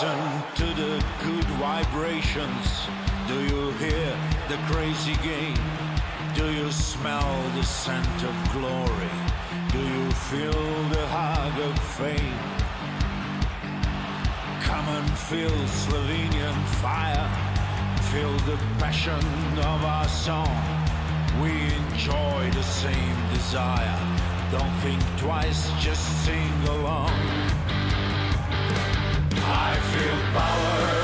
listen to the good vibrations? Do you hear the crazy game? Do you smell the scent of glory? Do you feel the hug of fame? Come and feel Slovenian fire. Feel the passion of our song. We enjoy the same desire. Don't think twice, just sing along. Feel power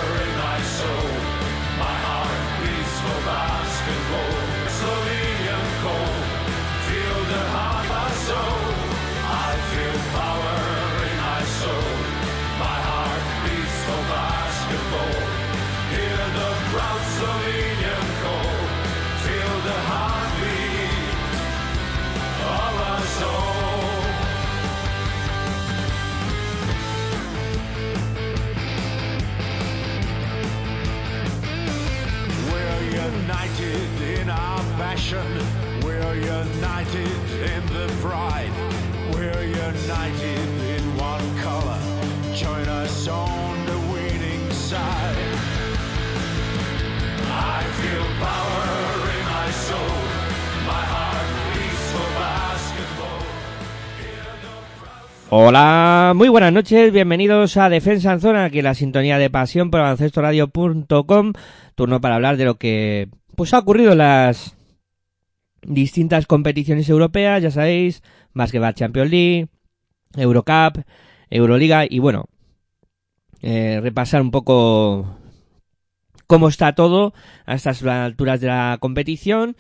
Hola, muy buenas noches, bienvenidos a Defensa en Zona, aquí en la sintonía de pasión por baloncestoradio.com, turno para hablar de lo que pues ha ocurrido en las distintas competiciones europeas, ya sabéis, Basketball Champions League, Eurocup, Euroliga y bueno, eh, repasar un poco cómo está todo a estas alturas de la competición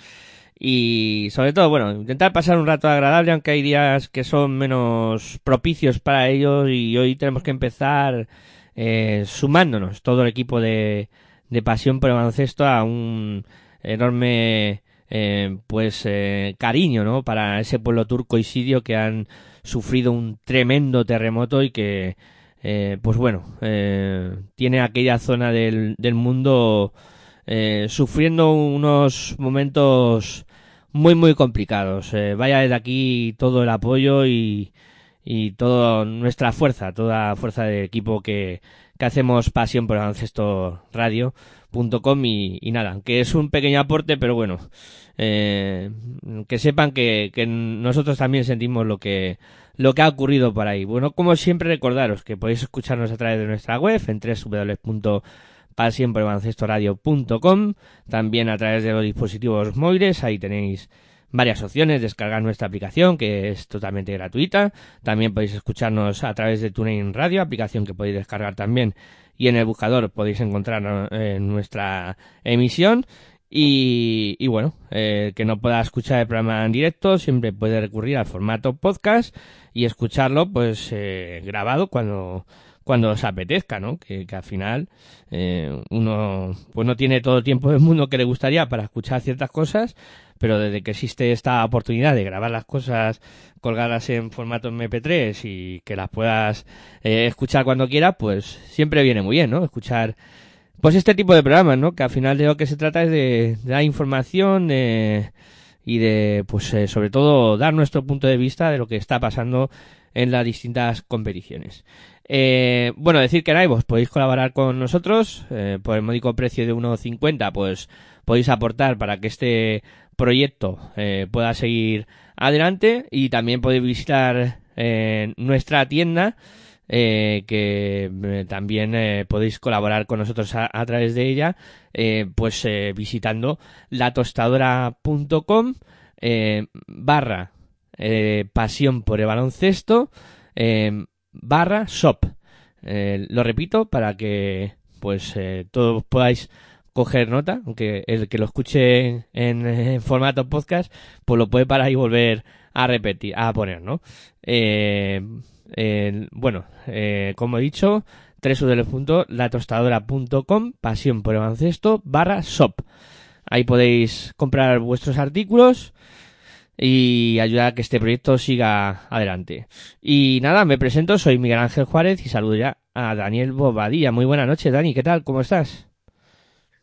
y sobre todo, bueno, intentar pasar un rato agradable, aunque hay días que son menos propicios para ello y hoy tenemos que empezar eh, sumándonos todo el equipo de, de Pasión por el Baloncesto a un enorme eh, pues eh, cariño ¿no? para ese pueblo turco y sirio que han sufrido un tremendo terremoto y que eh, pues bueno eh, tiene aquella zona del, del mundo eh, sufriendo unos momentos muy muy complicados vaya desde aquí todo el apoyo y, y toda nuestra fuerza toda fuerza del equipo que, que hacemos pasión por el baloncesto radio.com y, y nada que es un pequeño aporte pero bueno eh, que sepan que, que nosotros también sentimos lo que lo que ha ocurrido por ahí. Bueno, como siempre recordaros que podéis escucharnos a través de nuestra web en www.pasiemporebaloncestoradio.com también a través de los dispositivos móviles, ahí tenéis varias opciones, descargar nuestra aplicación que es totalmente gratuita, también podéis escucharnos a través de TuneIn Radio, aplicación que podéis descargar también. Y en el buscador podéis encontrar eh, nuestra emisión. Y, y bueno, eh, que no pueda escuchar el programa en directo, siempre puede recurrir al formato podcast y escucharlo pues eh, grabado cuando cuando os apetezca, ¿no? Que, que al final eh, uno pues no tiene todo el tiempo del mundo que le gustaría para escuchar ciertas cosas, pero desde que existe esta oportunidad de grabar las cosas colgadas en formato MP3 y que las puedas eh, escuchar cuando quieras, pues siempre viene muy bien, ¿no? Escuchar pues este tipo de programas, ¿no? Que al final de lo que se trata es de, de dar información eh, y de, pues eh, sobre todo, dar nuestro punto de vista de lo que está pasando en las distintas competiciones. Eh, bueno, decir que en iVoox podéis colaborar con nosotros eh, por el módico precio de 1,50, pues podéis aportar para que este proyecto eh, pueda seguir adelante y también podéis visitar eh, nuestra tienda eh, que eh, también podéis colaborar con nosotros a, a través de ella, pues visitando latostadora.com barra pasión por el baloncesto barra shop. Eh, lo repito para que pues eh, todos podáis coger nota, aunque el que lo escuche en, formato podcast, pues lo puede parar y volver a repetir, a poner, ¿no? Eh, bueno, eh, como he dicho, www.latostadora.com, pasión por el baloncesto, barra shop. Ahí podéis comprar vuestros artículos y ayudar a que este proyecto siga adelante. Y nada, me presento, soy Miguel Ángel Juárez y saludo ya a Daniel Bobadilla. Muy buenas noches, Dani, ¿qué tal? ¿Cómo estás?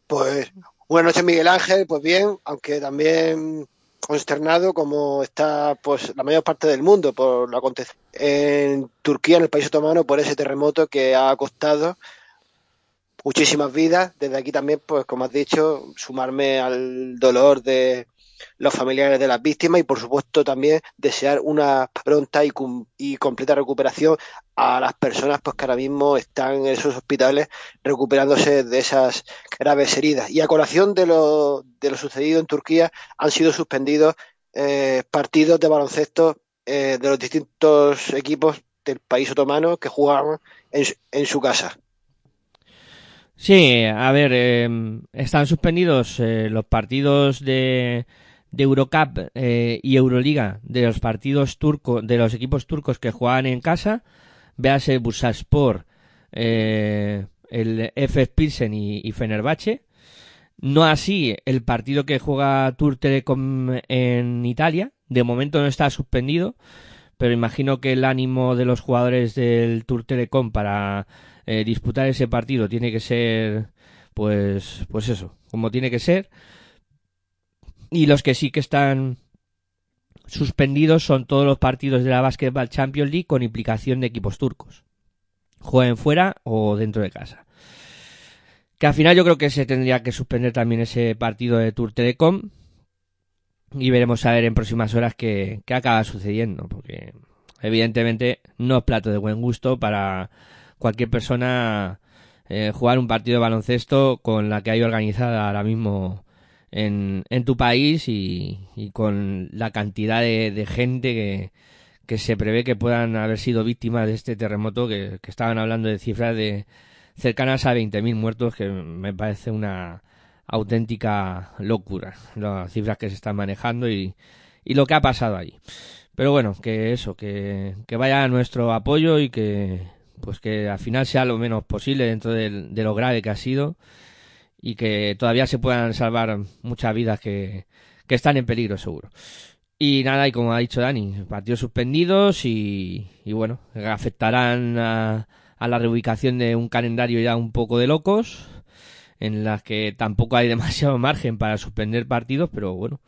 Pues buenas noches, Miguel Ángel. Pues bien, aunque también consternado como está pues la mayor parte del mundo por lo acontecido en Turquía, en el país otomano, por ese terremoto que ha costado muchísimas vidas. Desde aquí también, pues como has dicho, sumarme al dolor de los familiares de las víctimas y por supuesto también desear una pronta y, y completa recuperación a las personas pues que ahora mismo están en esos hospitales recuperándose de esas graves heridas. Y a colación de lo, de lo sucedido en Turquía han sido suspendidos eh, partidos de baloncesto eh, de los distintos equipos del país otomano que jugaban en, en su casa. Sí, a ver, eh, están suspendidos eh, los partidos de, de Eurocup eh, y Euroliga de los partidos turcos, de los equipos turcos que juegan en casa. Véase Bursaspor, eh, el FF Pilsen y, y Fenerbahce. No así el partido que juega Tour Telecom en Italia. De momento no está suspendido, pero imagino que el ánimo de los jugadores del Tour Telecom para eh, disputar ese partido tiene que ser, pues, pues eso, como tiene que ser. Y los que sí que están suspendidos son todos los partidos de la Basketball Champions League con implicación de equipos turcos. Jueguen fuera o dentro de casa. Que al final yo creo que se tendría que suspender también ese partido de Tour Telecom. Y veremos a ver en próximas horas qué, acaba sucediendo. Porque evidentemente no es plato de buen gusto para cualquier persona eh, jugar un partido de baloncesto con la que hay organizada ahora mismo en, en tu país y, y con la cantidad de, de gente que, que, se prevé que puedan haber sido víctimas de este terremoto, que, que estaban hablando de cifras de cercanas a 20.000 muertos, que me parece una auténtica locura, las cifras que se están manejando y, y lo que ha pasado allí. Pero bueno, que eso, que, que vaya nuestro apoyo y que pues que al final sea lo menos posible dentro de, de lo grave que ha sido y que todavía se puedan salvar muchas vidas que, que están en peligro seguro. Y nada, y como ha dicho Dani, partidos suspendidos y, y bueno, afectarán a, a, la reubicación de un calendario ya un poco de locos, en las que tampoco hay demasiado margen para suspender partidos, pero bueno,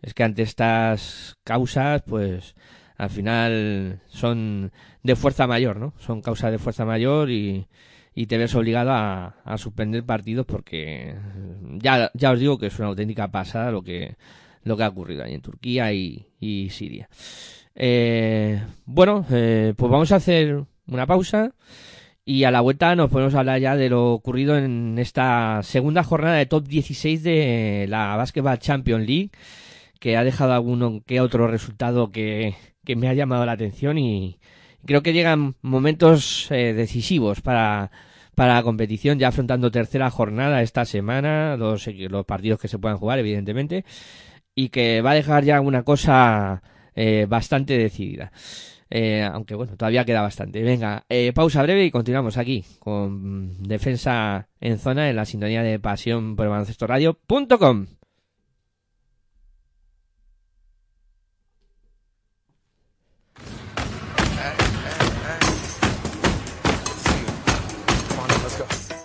es que ante estas causas, pues al final son de fuerza mayor, ¿no? Son causas de fuerza mayor y, y te ves obligado a, a, suspender partidos porque ya, ya os digo que es una auténtica pasada lo que, lo que ha ocurrido ahí en Turquía y, Siria. Eh, bueno, eh, pues vamos a hacer una pausa y a la vuelta nos podemos hablar ya de lo ocurrido en esta segunda jornada de top 16 de la Basketball Champions League que ha dejado alguno que otro resultado que, que me ha llamado la atención y creo que llegan momentos eh, decisivos para, para la competición, ya afrontando tercera jornada esta semana, los, los partidos que se puedan jugar, evidentemente, y que va a dejar ya una cosa eh, bastante decidida. Eh, aunque bueno, todavía queda bastante. Venga, eh, pausa breve y continuamos aquí con Defensa en Zona en la sintonía de pasión por baloncesto radio.com.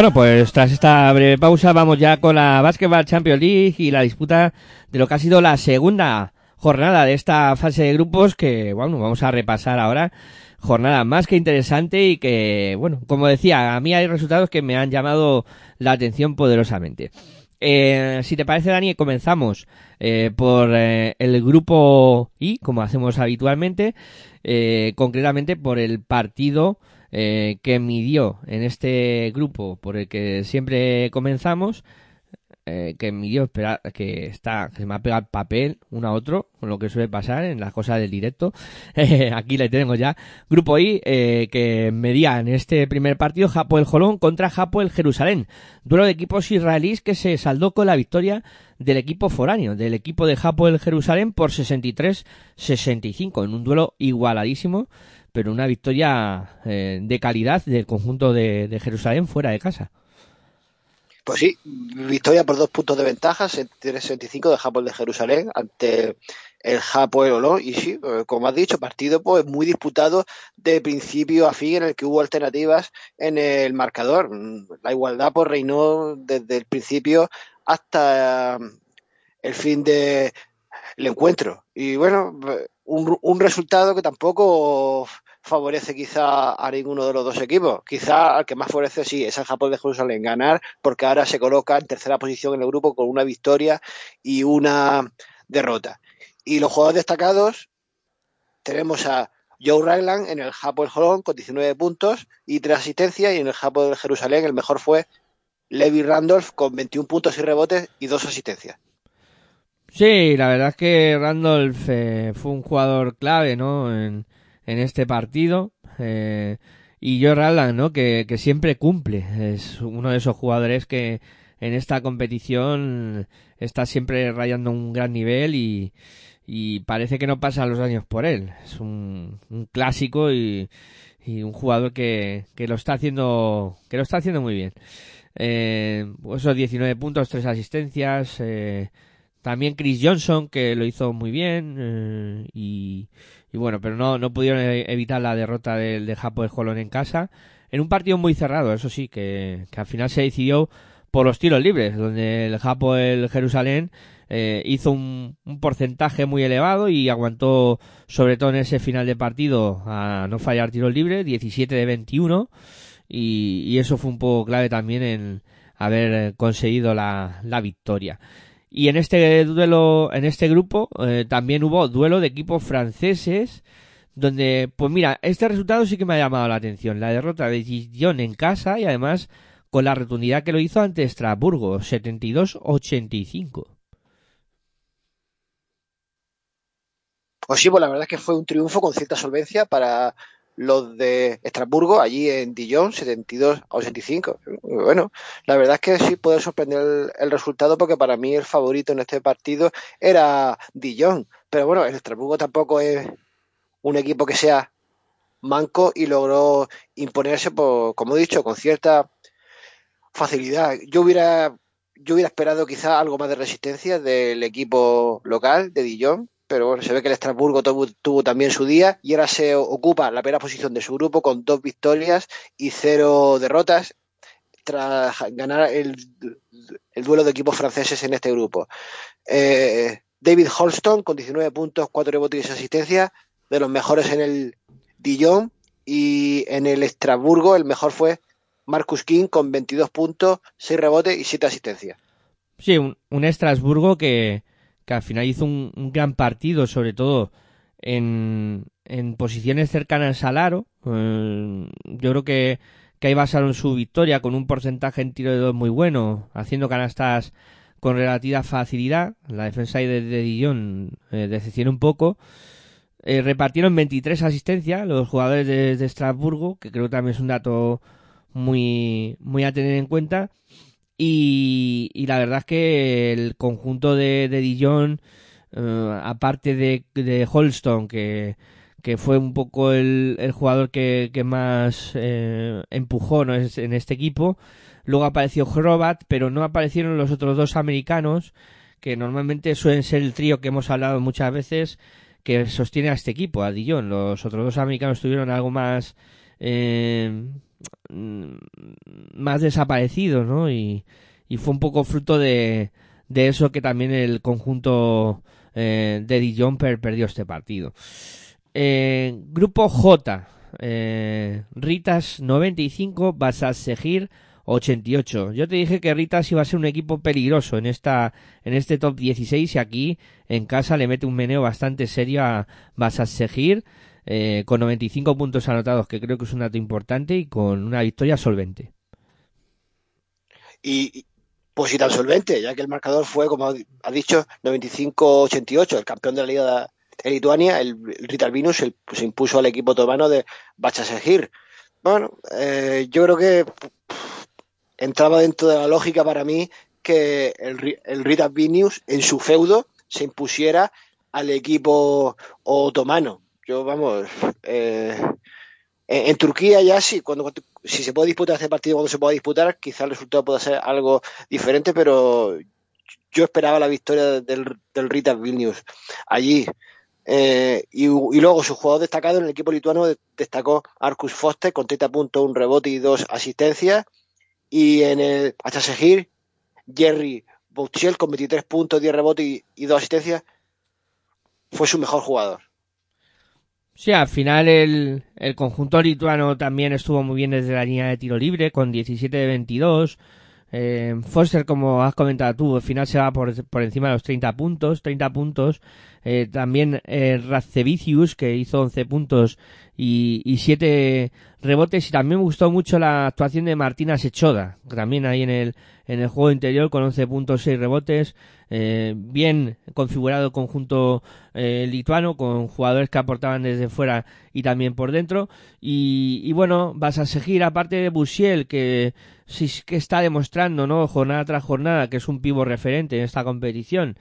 Bueno, pues tras esta breve pausa vamos ya con la Basketball Champions League y la disputa de lo que ha sido la segunda jornada de esta fase de grupos que, bueno, vamos a repasar ahora. Jornada más que interesante y que, bueno, como decía, a mí hay resultados que me han llamado la atención poderosamente. Eh, si te parece, Dani, comenzamos eh, por eh, el grupo I, como hacemos habitualmente, eh, concretamente por el partido eh, que midió en este grupo por el que siempre comenzamos, eh, que midió, espera, que está, que se me ha pegado el papel uno a otro, con lo que suele pasar en las cosas del directo. Aquí le tengo ya. Grupo I, eh, que medía en este primer partido Japo el Jolón contra Japo el Jerusalén. Duelo de equipos israelíes que se saldó con la victoria del equipo foráneo, del equipo de Japo el Jerusalén por 63-65, en un duelo igualadísimo pero una victoria eh, de calidad del conjunto de, Jerusalén fuera de casa. Pues sí, victoria por dos puntos de ventaja, 63-65 de Japón de Jerusalén ante el Japón Olón. Y sí, eh, como has dicho, partido pues muy disputado de principio a fin en el que hubo alternativas en el marcador. La igualdad pues reinó desde el principio hasta el fin del de encuentro. Y bueno, un, un, resultado que tampoco favorece quizá a ninguno de los dos equipos. Quizá al que más favorece sí es el Japón de Jerusalén ganar, porque ahora se coloca en tercera posición en el grupo con una victoria y una derrota. Y los jugadores destacados tenemos a Joe Ragland en el Japón del Jolón con 19 puntos y 3 asistencias, y en el Japón de Jerusalén el mejor fue Levi Randolph con 21 puntos y rebotes y 2 asistencias. Sí, la verdad es que Randolph eh, fue un jugador clave, ¿no? En, en este partido. Eh, y Joe Ragland, ¿no? Que, que siempre cumple. Es uno de esos jugadores que en esta competición está siempre rayando un gran nivel y, y parece que no pasan los años por él. Es un, un clásico y, y, un jugador que, que lo está haciendo, que lo está haciendo muy bien. Eh, esos 19 puntos, 3 asistencias, eh, también Chris Johnson, que lo hizo muy bien. Eh, y, y, bueno, pero no, no pudieron evitar la derrota del de Japón el Jolón en casa. En un partido muy cerrado, eso sí, que, que al final se decidió por los tiros libres, donde el Japón el Jerusalén eh, hizo un, un, porcentaje muy elevado y aguantó, sobre todo en ese final de partido, a no fallar tiros libres, 17 de 21. Y, y eso fue un poco clave también en haber conseguido la, la victoria. Y en este duelo, en este grupo, eh, también hubo duelo de equipos franceses, donde, pues mira, este resultado sí que me ha llamado la atención. La derrota de Gillon en casa y además con la rotundidad que lo hizo ante Estrasburgo, 72-85. Pues sí, pues la verdad es que fue un triunfo con cierta solvencia para los de Estrasburgo, allí en Dijon, 72 a 85. Bueno, la verdad es que sí puede sorprender el, el, resultado porque para mí el favorito en este partido era Dijon. Pero bueno, el Estrasburgo tampoco es un equipo que sea manco y logró imponerse, por, como he dicho, con cierta facilidad. Yo hubiera, yo hubiera esperado quizá algo más de resistencia del equipo local de Dijon, pero bueno, se ve que el Estrasburgo tuvo, también su día y ahora se ocupa la primera posición de su grupo con dos victorias y cero derrotas tras ganar el, el duelo de equipos franceses en este grupo. Eh, David Holston con 19 puntos, 4 rebotes y asistencia, de los mejores en el Dijon y en el Estrasburgo el mejor fue Marcus King con 22 puntos, 6 rebotes y 7 asistencias. Sí, un Estrasburgo que, que al final hizo un, gran partido, sobre todo en, en posiciones cercanas al aro. Eh, yo creo que, que ahí basaron su victoria con un porcentaje en tiro de dos muy bueno, haciendo canastas con relativa facilidad. La defensa de, de Dijon eh, decepcionó un poco. Eh, repartieron 23 asistencias los jugadores de, de Estrasburgo, que creo que también es un dato muy, muy a tener en cuenta. Y, y, la verdad es que el conjunto de, de Dijon, uh, aparte de, de Holston, que, que fue un poco el, el jugador que, que más eh, empujó ¿no? en este equipo, luego apareció Hrobat, pero no aparecieron los otros dos americanos, que normalmente suelen ser el trío que hemos hablado muchas veces, que sostiene a este equipo, a Dijon. Los otros dos americanos tuvieron algo más... Eh, más desaparecidos, ¿no? Y, fue un poco fruto de, de eso que también el conjunto eh, de Eddie Jumper perdió este partido. Eh, grupo J, eh, Ritas 95, vas a seguir 88. Yo te dije que Ritas iba a ser un equipo peligroso en esta en este top 16 y aquí en casa le mete un meneo bastante serio a seguir eh, con 95 puntos anotados, que creo que es un dato importante y con una victoria solvente. Y pues si tan solvente, ya que el marcador fue, como ha dicho, 95-88, el campeón de la Liga de Lituania, el, el Ritalvinus se, se impuso al equipo otomano de Bachasegir. Bueno, eh, yo creo que entraba dentro de la lógica para mí que el, el Rita Vinius en su feudo se impusiera al equipo otomano. Yo, vamos, eh, en, Turquía ya sí, cuando, si se puede disputar este partido cuando se pueda disputar, quizás el resultado pueda ser algo diferente, pero yo esperaba la victoria del, del Rita Vilnius allí. Eh, y, y, luego su jugador destacado en el equipo lituano destacó Arcus Foster con 30 puntos, un rebote y dos asistencias. Y en el Achasegir, Jerry Boutiel con 23 puntos, 10 rebotes y dos asistencias fue su mejor jugador. Sí, al final el, el, conjunto lituano también estuvo muy bien desde la línea de tiro libre con 17 de 22. Eh, Foster, como has comentado tú, al final se va por, por encima de los 30 puntos, 30 puntos. Eh, también eh, que hizo 11 puntos y, y 7 rebotes. Y también me gustó mucho la actuación de Martina Sechoda, también ahí en el, en el juego interior con 11 puntos, 6 rebotes. Eh, bien configurado el conjunto eh, lituano con jugadores que aportaban desde fuera y también por dentro y, y bueno vas a seguir aparte de Busiel que sí que está demostrando no jornada tras jornada que es un pivo referente en esta competición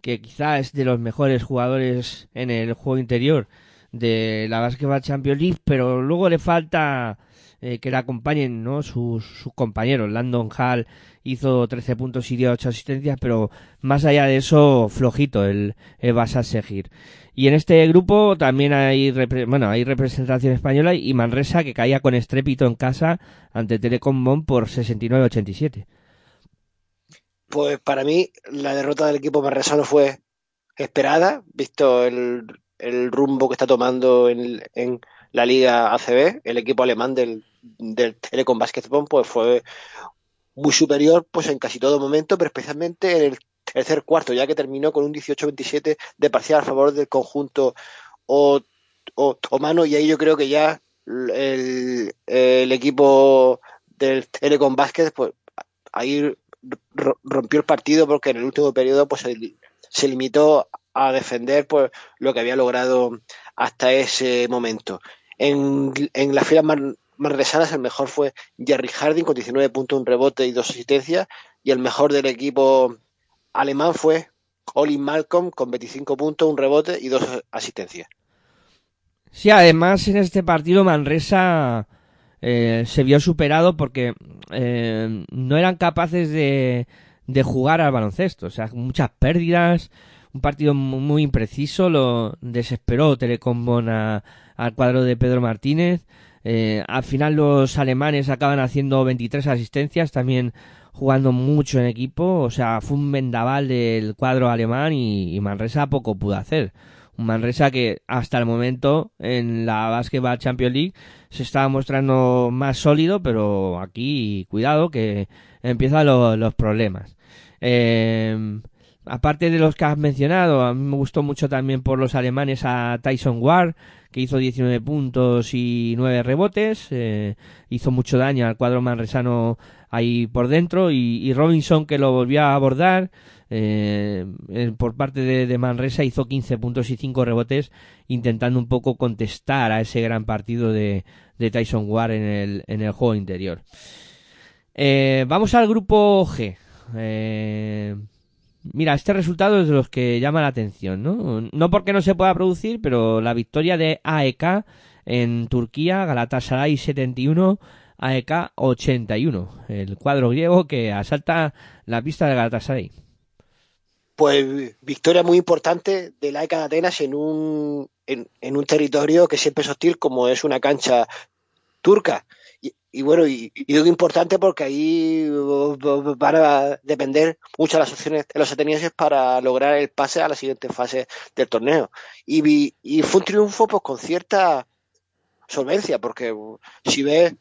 que quizá es de los mejores jugadores en el juego interior de la Basketball Champions League pero luego le falta eh, que le acompañen ¿no? sus, compañeros. Landon Hall hizo 13 puntos y dio 8 asistencias, pero más allá de eso, flojito el, el Basa seguir. Y en este grupo también hay, bueno, hay representación española y Manresa que caía con estrépito en casa ante Telecom Bon por 69-87. Pues para mí la derrota del equipo manresano fue esperada, visto el, rumbo que está tomando en, la Liga ACB, el equipo alemán del, del Telecom Basketball pues fue muy superior pues en casi todo momento, pero especialmente en el tercer cuarto, ya que terminó con un 18-27 de parcial a favor del conjunto otomano y ahí yo creo que ya el, el equipo del Telecom Basket pues ahí rompió el partido porque en el último periodo pues se, limitó a defender pues lo que había logrado hasta ese momento. En, en las filas más, más resanas, el mejor fue Jerry Harding con 19 puntos, un rebote y dos asistencias. Y el mejor del equipo alemán fue Colin Malcolm con 25 puntos, un rebote y dos asistencias. Sí, además en este partido Manresa eh, se vio superado porque eh, no eran capaces de, de jugar al baloncesto. O sea, muchas pérdidas, un partido muy impreciso, lo desesperó Telecom a, al cuadro de Pedro Martínez. Eh, al final los alemanes acaban haciendo 23 asistencias, también jugando mucho en equipo, o sea, fue un vendaval del cuadro alemán y, y Manresa poco pudo hacer. Manresa que hasta el momento en la Basketball Champions League se estaba mostrando más sólido, pero aquí cuidado que empiezan lo, los problemas. Eh, aparte de los que has mencionado, a mí me gustó mucho también por los alemanes a Tyson Ward, que hizo 19 puntos y 9 rebotes, eh, hizo mucho daño al cuadro manresano ahí por dentro, y, Robinson que lo volvió a abordar, eh, por parte de, Manresa hizo 15 puntos y 5 rebotes, intentando un poco contestar a ese gran partido de, de Tyson Ward en el, en el juego interior. Eh, vamos al grupo G. Eh, Mira, este resultado es de los que llama la atención, ¿no? No porque no se pueda producir, pero la victoria de AEK en Turquía, Galatasaray 71, AEK 81, el cuadro griego que asalta la pista de Galatasaray. Pues victoria muy importante del AEK de Atenas en un, en, en un territorio que siempre es hostil como es una cancha turca. Y, bueno, y, y digo importante porque ahí van a depender muchas las opciones de los atenienses para lograr el pase a la siguiente fase del torneo. Y, y fue un triunfo pues con cierta solvencia, porque si ves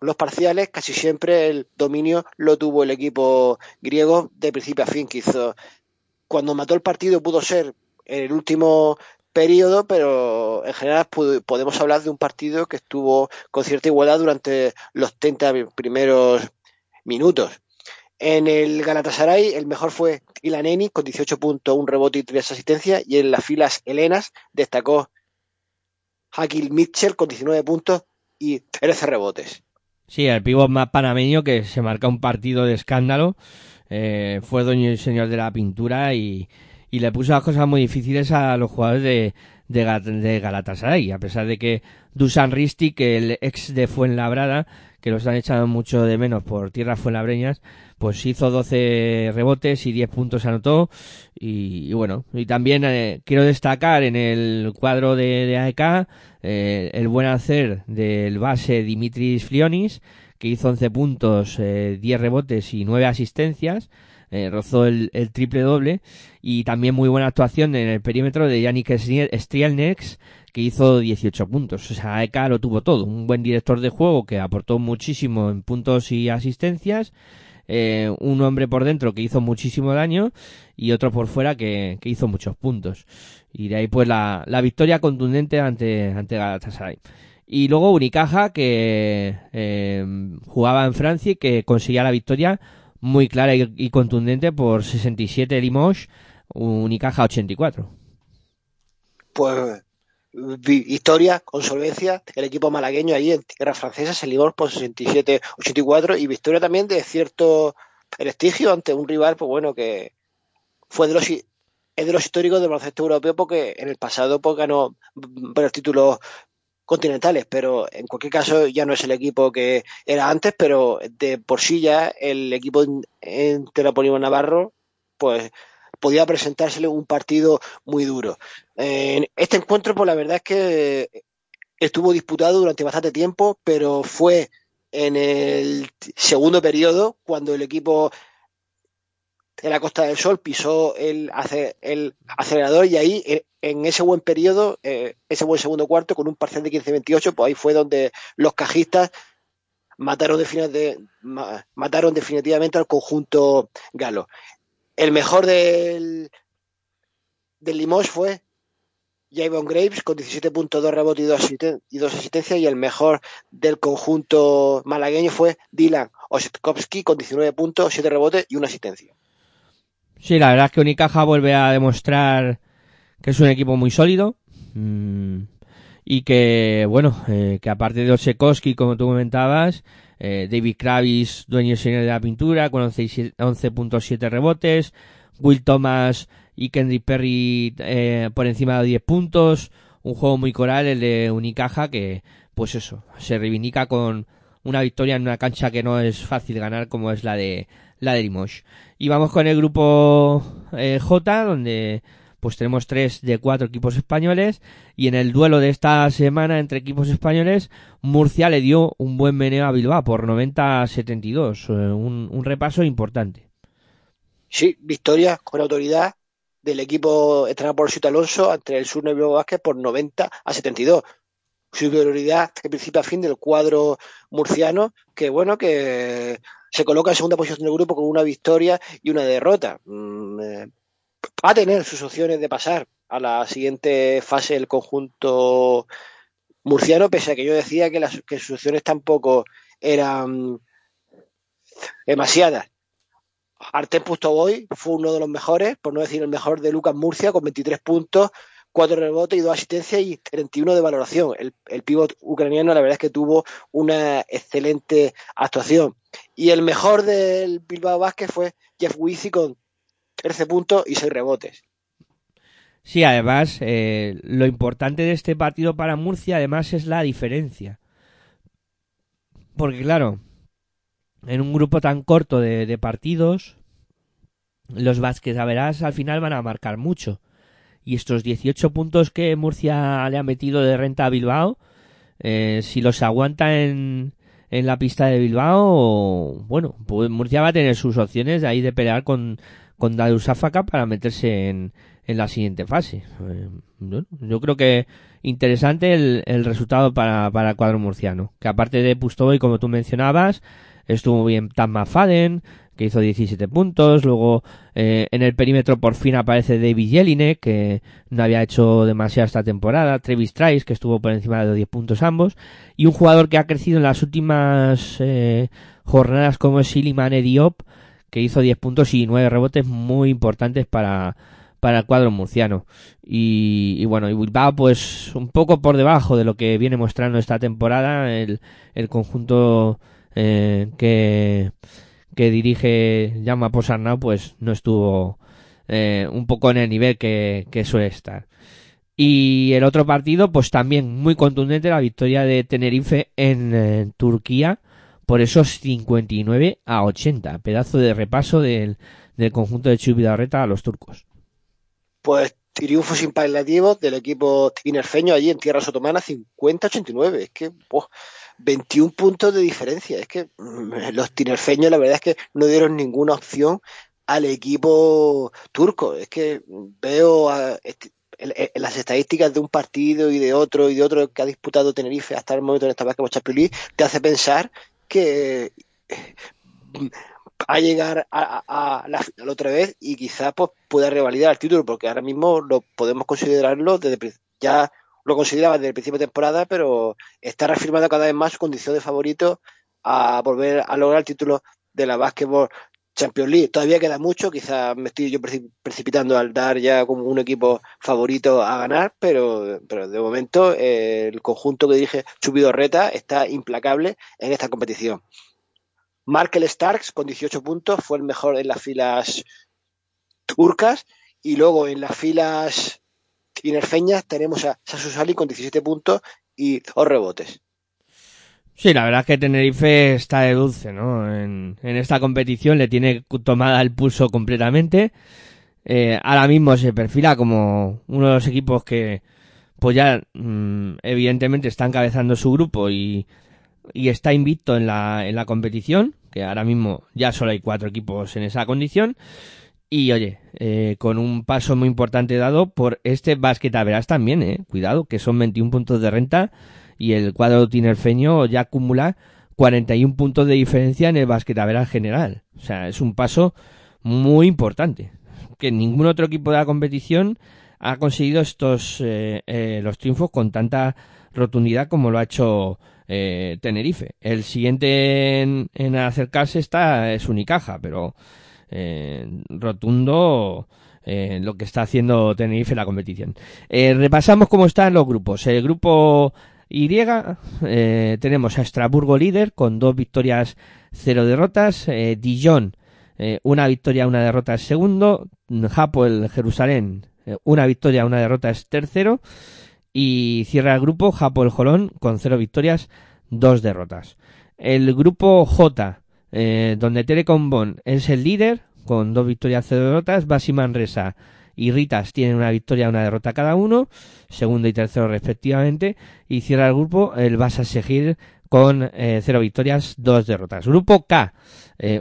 los parciales, casi siempre el dominio lo tuvo el equipo griego de principio a fin, hizo cuando mató el partido pudo ser en el último periodo, pero en general podemos hablar de un partido que estuvo con cierta igualdad durante los 30 primeros minutos. En el Galatasaray el mejor fue Ilaneni con 18 puntos, un rebote y tres asistencias y en las filas helenas destacó Hakil Mitchell con 19 puntos y 13 rebotes. Sí, el pívot más panameño que se marca un partido de escándalo. Eh, fue dueño y señor de la pintura y, y le puso las cosas muy difíciles a los jugadores de, de, Galatasaray, a pesar de que Dusan Ristic, el ex de Fuenlabrada, que los han echado mucho de menos por tierras fuenlabreñas, pues hizo 12 rebotes y 10 puntos anotó. Y, bueno, y también eh, quiero destacar en el cuadro de, de AEK eh, el buen hacer del base Dimitris Flionis, que hizo 11 puntos, 10 eh, rebotes y 9 asistencias eh, rozó el, triple doble y también muy buena actuación en el perímetro de Yannick Strielnex que hizo 18 puntos. O sea, EK lo tuvo todo. Un buen director de juego que aportó muchísimo en puntos y asistencias. Eh, un hombre por dentro que hizo muchísimo daño y otro por fuera que, hizo muchos puntos. Y de ahí pues la, la victoria contundente ante, ante Galatasaray. Y luego Unicaja que eh, jugaba en Francia y que conseguía la victoria muy clara y, contundente por 67 Limoges, Unicaja 84. Pues historia con solvencia el equipo malagueño ahí en tierra francesa se libró por 67-84 y victoria también de cierto prestigio ante un rival pues bueno que fue de los es de los históricos del baloncesto europeo porque en el pasado pues ganó varios títulos continentales, pero en cualquier caso ya no es el equipo que era antes, pero de por sí ya el equipo entre Napoleón Navarro, pues podía presentársele un partido muy duro. En este encuentro, pues la verdad es que estuvo disputado durante bastante tiempo, pero fue en el segundo periodo cuando el equipo de la Costa del Sol pisó el, el acelerador y ahí eh, en ese buen periodo, eh, ese buen segundo cuarto con un parcial de 15-28, pues ahí fue donde los cajistas mataron, de, mataron definitivamente al conjunto galo. El mejor del, del Limos fue Javon Graves con 17.2 rebotes y 2 asistencias y el mejor del conjunto malagueño fue Dylan Osetkowski con 19 puntos, 7 rebotes y una asistencia. Sí, la verdad es que Unicaja vuelve a demostrar que es un equipo muy sólido mmm, y que, bueno, eh, que aparte de Osekowski, como tú comentabas, eh, David Kravis, dueño y señor de la pintura, con 11.7 rebotes, Will Thomas y Kendrick Perry eh, por encima de 10 puntos, un juego muy coral el de Unicaja que, pues eso, se reivindica con una victoria en una cancha que no es fácil ganar como es la de la de Limoges. Y vamos con el grupo eh, J, donde pues tenemos tres de cuatro equipos españoles y en el duelo de esta semana entre equipos españoles Murcia le dio un buen meneo a Bilbao por 90-72, eh, un, un, repaso importante. Sí, victoria con autoridad del equipo entrenado por Sito Alonso ante el Sur Bilbao Vázquez por 90 a 72. Superioridad de principio a fin del cuadro murciano, que bueno, que se coloca en segunda posición del grupo con una victoria y una derrota. Mm, eh, va a tener sus opciones de pasar a la siguiente fase del conjunto murciano, pese a que yo decía que, las, que sus opciones tampoco eran demasiadas. Artem Pustoboy fue uno de los mejores, por no decir el mejor de Lucas Murcia, con 23 puntos, 4 rebotes y 2 asistencias y 31 de valoración. El, el pívot ucraniano, la verdad es que tuvo una excelente actuación. Y el mejor del Bilbao Vázquez fue Jeff Wizzy con 13 puntos y 6 rebotes. Sí, además, eh, lo importante de este partido para Murcia, además, es la diferencia. Porque, claro, en un grupo tan corto de, partidos, los Vázquez, a verás, al final van a marcar mucho. Y estos 18 puntos que Murcia le ha metido de renta a Bilbao, eh, si los aguanta en, en la pista de Bilbao, bueno, pues Murcia va a tener sus opciones de ahí de pelear con, con Darussafaka para meterse en, la siguiente fase. Eh, yo creo que interesante el, el resultado para, para el cuadro murciano. Que aparte de Pustovoy, como tú mencionabas, estuvo bien Tamma Faden, que hizo 17 puntos. Luego eh, en el perímetro por fin aparece David Jelinek, que no había hecho demasiado esta temporada. Travis Trice, que estuvo por encima de los 10 puntos ambos. Y un jugador que ha crecido en las últimas eh, jornadas como es Siliman Diop, que hizo 10 puntos y 9 rebotes muy importantes para, para el cuadro murciano. Y, y, bueno, y Bilbao pues un poco por debajo de lo que viene mostrando esta temporada el, el conjunto eh, que, que dirige Llama Posarnau pues no estuvo eh, un poco en el nivel que, suele estar. Y el otro partido, pues también muy contundente, la victoria de Tenerife en eh, Turquía por esos 59 a 80. Pedazo de repaso del, del conjunto de Chubidarreta a los turcos. Pues triunfo sin paliativos del equipo tinerfeño allí en tierras otomanas 50-89. Es que, oh, 21 puntos de diferencia. Es que mm, los tinerfeños la verdad es que no dieron ninguna opción al equipo turco. Es que veo a, este, las estadísticas de un partido y de otro y de otro que ha disputado Tenerife hasta el momento en esta Champions League, te hace pensar que a llegar a, la final otra vez y quizás pues, pueda revalidar el título, porque ahora mismo lo podemos considerarlo desde ya lo consideraba desde el principio de temporada, pero está reafirmando cada vez más su condición de favorito a volver a lograr el título de la Basketball Champions League. Todavía queda mucho, quizás me estoy yo precipitando al dar ya como un equipo favorito a ganar, pero, pero de momento eh, el conjunto que dije Chubido Reta está implacable en esta competición. Markel Starks con 18 puntos fue el mejor en las filas turcas y luego en las filas tinerfeñas tenemos a Sasu Sali con 17 puntos y dos rebotes. Sí, la verdad es que Tenerife está de dulce, ¿no? En, en esta competición le tiene tomada el pulso completamente. Eh, ahora mismo se perfila como uno de los equipos que, pues ya, mmm, evidentemente está encabezando su grupo y, y está invicto en la, en la competición, que ahora mismo ya solo hay cuatro equipos en esa condición. Y oye, eh, con un paso muy importante dado por este Basket Averas también, eh. Cuidado, que son 21 puntos de renta y el cuadro tinerfeño ya acumula 41 puntos de diferencia en el Basket Averas general. O sea, es un paso muy importante. Que ningún otro equipo de la competición ha conseguido estos eh, eh, los triunfos con tanta rotundidad como lo ha hecho eh, Tenerife. El siguiente en, en, acercarse está es Unicaja, pero rotundo lo que está haciendo Tenerife en la competición. Repasamos cómo están los grupos. El grupo Y tenemos a Estrasburgo líder con dos victorias, cero derrotas. Dijon, una victoria, una derrota es segundo. Japo, el Jerusalén, una victoria, una derrota es tercero. Y cierra el grupo Japo el Jolón con cero victorias, dos derrotas. El grupo J, eh, donde Telecom es el líder con dos victorias, cero derrotas. Basiman Resa y Ritas tienen una victoria, una derrota cada uno, segundo y tercero respectivamente. Y cierra el grupo el Basa Seguir con eh, cero victorias, dos derrotas. Grupo K, eh,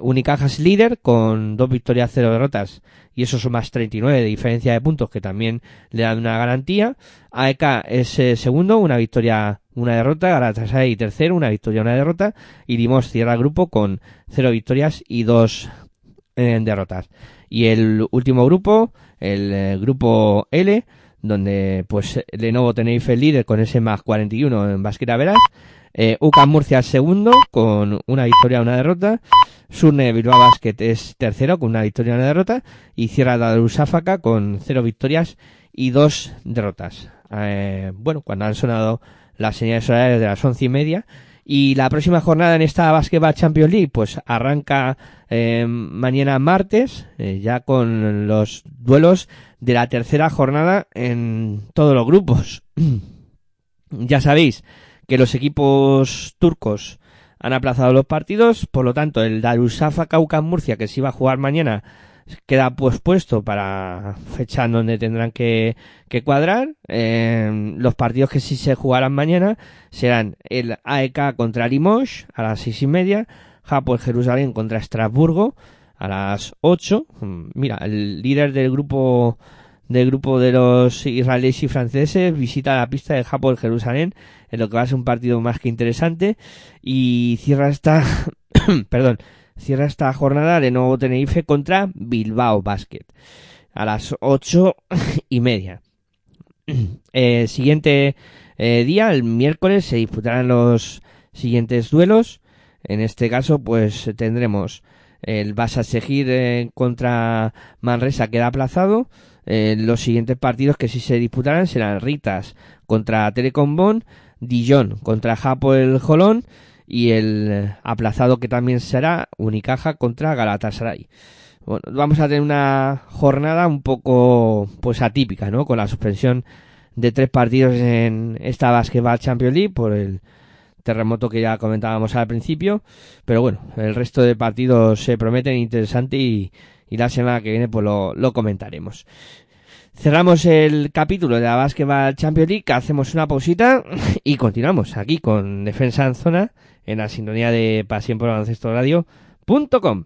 líder con dos victorias, cero derrotas y eso son más 39 de diferencia de puntos que también le dan una garantía. AEK es eh, segundo, una victoria, una derrota. Galatasaray tercero, una victoria, una derrota. Y Dimos cierra el grupo con cero victorias y dos eh, derrotas. Y el último grupo, el grupo L, donde pues Lenovo tenéis el líder con ese más 41 en Basquera Veras. Eh, UCAM Murcia segundo con una victoria, una derrota. Surne Bilbao Basket es tercero con una victoria y una derrota. Y cierra Darussafaka con cero victorias y dos derrotas. Eh, bueno, cuando han sonado las señales horarias de las once y media. Y la próxima jornada en esta Basketball Champions League, pues arranca eh, mañana martes, eh, ya con los duelos de la tercera jornada en todos los grupos. ya sabéis que los equipos turcos han aplazado los partidos, por lo tanto el Darussafa Caucan Murcia que se iba a jugar mañana queda pospuesto para fecha donde tendrán que, que cuadrar. Eh, los partidos que sí se jugarán mañana serán el AEK contra Limoges a las seis y media, Japón Jerusalén contra Estrasburgo a las ocho. Mm, Mira, el líder del grupo del grupo de los israelíes y franceses visita la pista de Japón Jerusalén en lo que va a ser un partido más que interesante y cierra esta perdón cierra esta jornada de nuevo Tenerife contra Bilbao Basket a las ocho y media. Eh, siguiente eh, día, el miércoles, se disputarán los siguientes duelos. En este caso, pues tendremos el Basa Seguir eh, contra Manresa, queda aplazado. Eh, los siguientes partidos que sí se disputarán serán Ritas contra Telecom Bonn, Dijon contra Japo el Jolón y el eh, aplazado que también será Unicaja contra Galatasaray. Bueno, vamos a tener una jornada un poco pues atípica, ¿no? Con la suspensión de tres partidos en esta Basketball Champions League por el terremoto que ya comentábamos al principio, pero bueno, el resto de partidos se prometen interesantes y, y la semana que viene pues lo, lo comentaremos. Cerramos el capítulo de la Basketball Champions League, hacemos una pausita y continuamos aquí con Defensa en Zona en la sintonía de Pasión por Radio.com.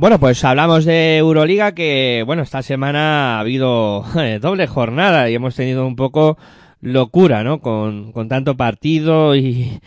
Bueno, pues hablamos de Euroliga que, bueno, esta semana ha habido eh, doble jornada y hemos tenido un poco locura, ¿no? Con, con tanto partido y,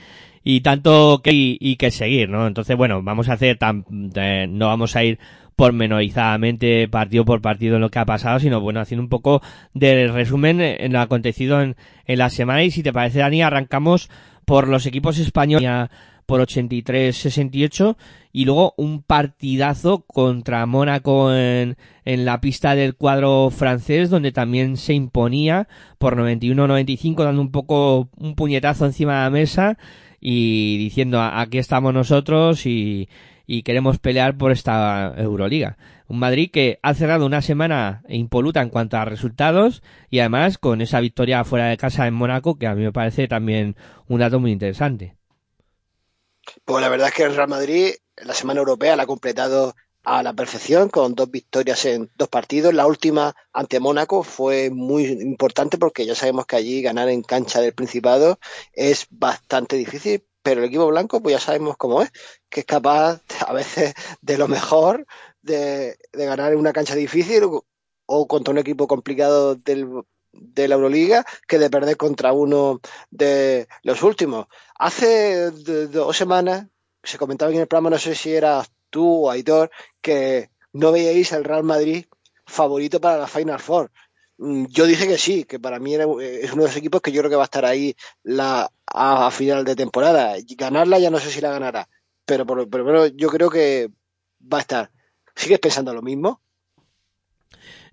y tanto que, y, que seguir, ¿no? Entonces, bueno, vamos a hacer tan, eh, no vamos a ir pormenorizadamente partido por partido en lo que ha pasado, sino bueno, haciendo un poco de resumen en lo acontecido en, en la semana y si te parece, Dani, arrancamos por los equipos españoles por 83-68 y luego un partidazo contra Mónaco en, en la pista del cuadro francés donde también se imponía por 91-95 dando un poco un puñetazo encima de la mesa y diciendo aquí estamos nosotros y, y queremos pelear por esta Euroliga. Un Madrid que ha cerrado una semana impoluta en cuanto a resultados y además con esa victoria fuera de casa en Mónaco que a mí me parece también un dato muy interesante. Pues la verdad es que el Real Madrid la semana europea la ha completado a la perfección con dos victorias en dos partidos. La última ante Mónaco fue muy importante porque ya sabemos que allí ganar en cancha del Principado es bastante difícil, pero el equipo blanco pues ya sabemos cómo es, que es capaz a veces de lo mejor de, de ganar en una cancha difícil o, contra un equipo complicado de la Euroliga que de perder contra uno de los últimos. Hace dos semanas se comentaba en el programa, no sé si eras tú o Aitor, que no veíais al Real Madrid favorito para la Final Four. Yo dije que sí, que para mí era, es uno de los equipos que yo creo que va a estar ahí la, a, a final de temporada. Ganarla ya no sé si la ganará, pero por, pero, pero yo creo que va a estar. ¿Sigues pensando lo mismo?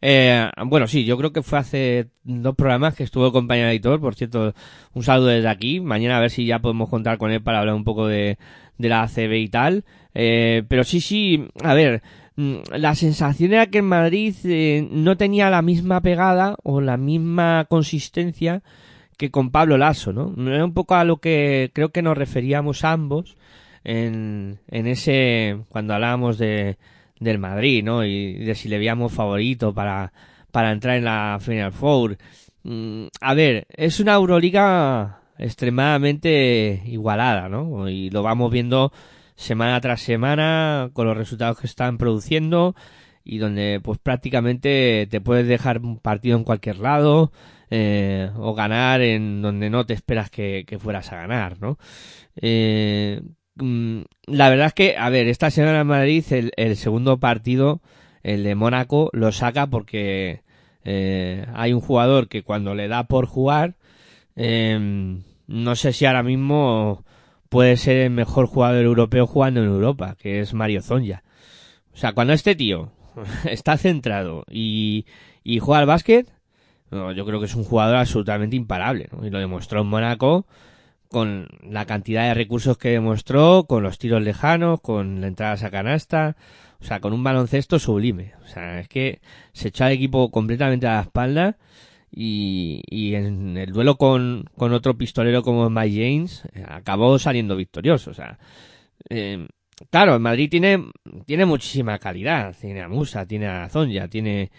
Eh, bueno, sí, yo creo que fue hace dos programas que estuvo el compañero editor, por cierto, un saludo desde aquí. Mañana a ver si ya podemos contar con él para hablar un poco de, de la ACB y tal. Eh, pero sí, sí, a ver, mm, la sensación era que en Madrid eh, no tenía la misma pegada o la misma consistencia que con Pablo Lasso, ¿no? Era un poco a lo que creo que nos referíamos ambos en, en ese, cuando hablábamos de, del Madrid, ¿no? Y de si le veíamos favorito para, para entrar en la Final Four. Mm, a ver, es una Euroliga extremadamente igualada, ¿no? Y lo vamos viendo semana tras semana con los resultados que están produciendo y donde pues prácticamente te puedes dejar un partido en cualquier lado eh, o ganar en donde no te esperas que, que fueras a ganar, ¿no? Eh, la verdad es que, a ver, esta semana en Madrid el, segundo partido, el de Mónaco, lo saca porque eh, hay un jugador que cuando le da por jugar, eh, no sé si ahora mismo puede ser el mejor jugador europeo jugando en Europa, que es Mario Zonja. O sea, cuando este tío está centrado y, y juega al básquet, yo creo que es un jugador absolutamente imparable. Y lo demostró en Mónaco con la cantidad de recursos que demostró, con los tiros lejanos, con la entrada a canasta, o sea, con un baloncesto sublime. O sea, es que se echó al equipo completamente a la espalda y, y en el duelo con, con otro pistolero como Mike James eh, acabó saliendo victorioso. O sea, eh, claro, en Madrid tiene, tiene muchísima calidad. Tiene a Musa, tiene a Zonja, tiene,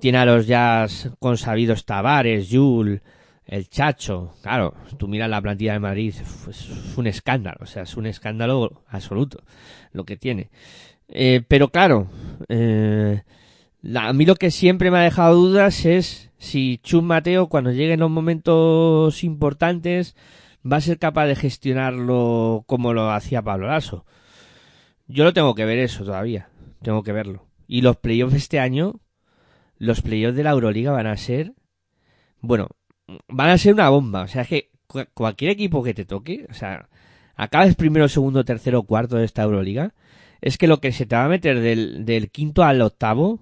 tiene a los ya consabidos Tavares, Yul, el Chacho, claro, tú miras la plantilla de Madrid, es un escándalo, o sea, es un escándalo absoluto lo que tiene. Eh, pero claro, eh, a mí lo que siempre me ha dejado dudas es si Chum Mateo, cuando lleguen los momentos importantes, va a ser capaz de gestionarlo como lo hacía Pablo Lasso. Yo lo tengo que ver eso todavía, tengo que verlo. Y los playoffs este año, los playoffs de la Euroliga van a ser, bueno, van a ser una bomba. O sea, es que cualquier equipo que te toque, o sea, acabes primero, segundo, tercero, cuarto de esta Euroliga, es que lo que se te va a meter del, del quinto al octavo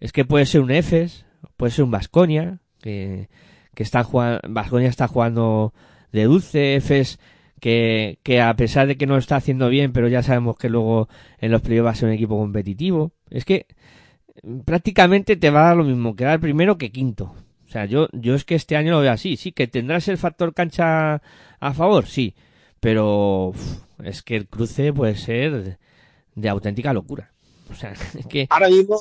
es que puede ser un Efes, puede ser un Vasconia, que, que está jugando, Vasconia está jugando de dulce, Efes que, que a pesar de que no lo está haciendo bien, pero ya sabemos que luego en los playoffs va a ser un equipo competitivo. Es que prácticamente te va a dar lo mismo quedar primero que quinto. O sea, yo, yo es que este año lo veo así, sí, que tendrás el factor cancha a favor, sí, pero uf, es que el cruce puede ser de, auténtica locura. O sea, es que... Ahora mismo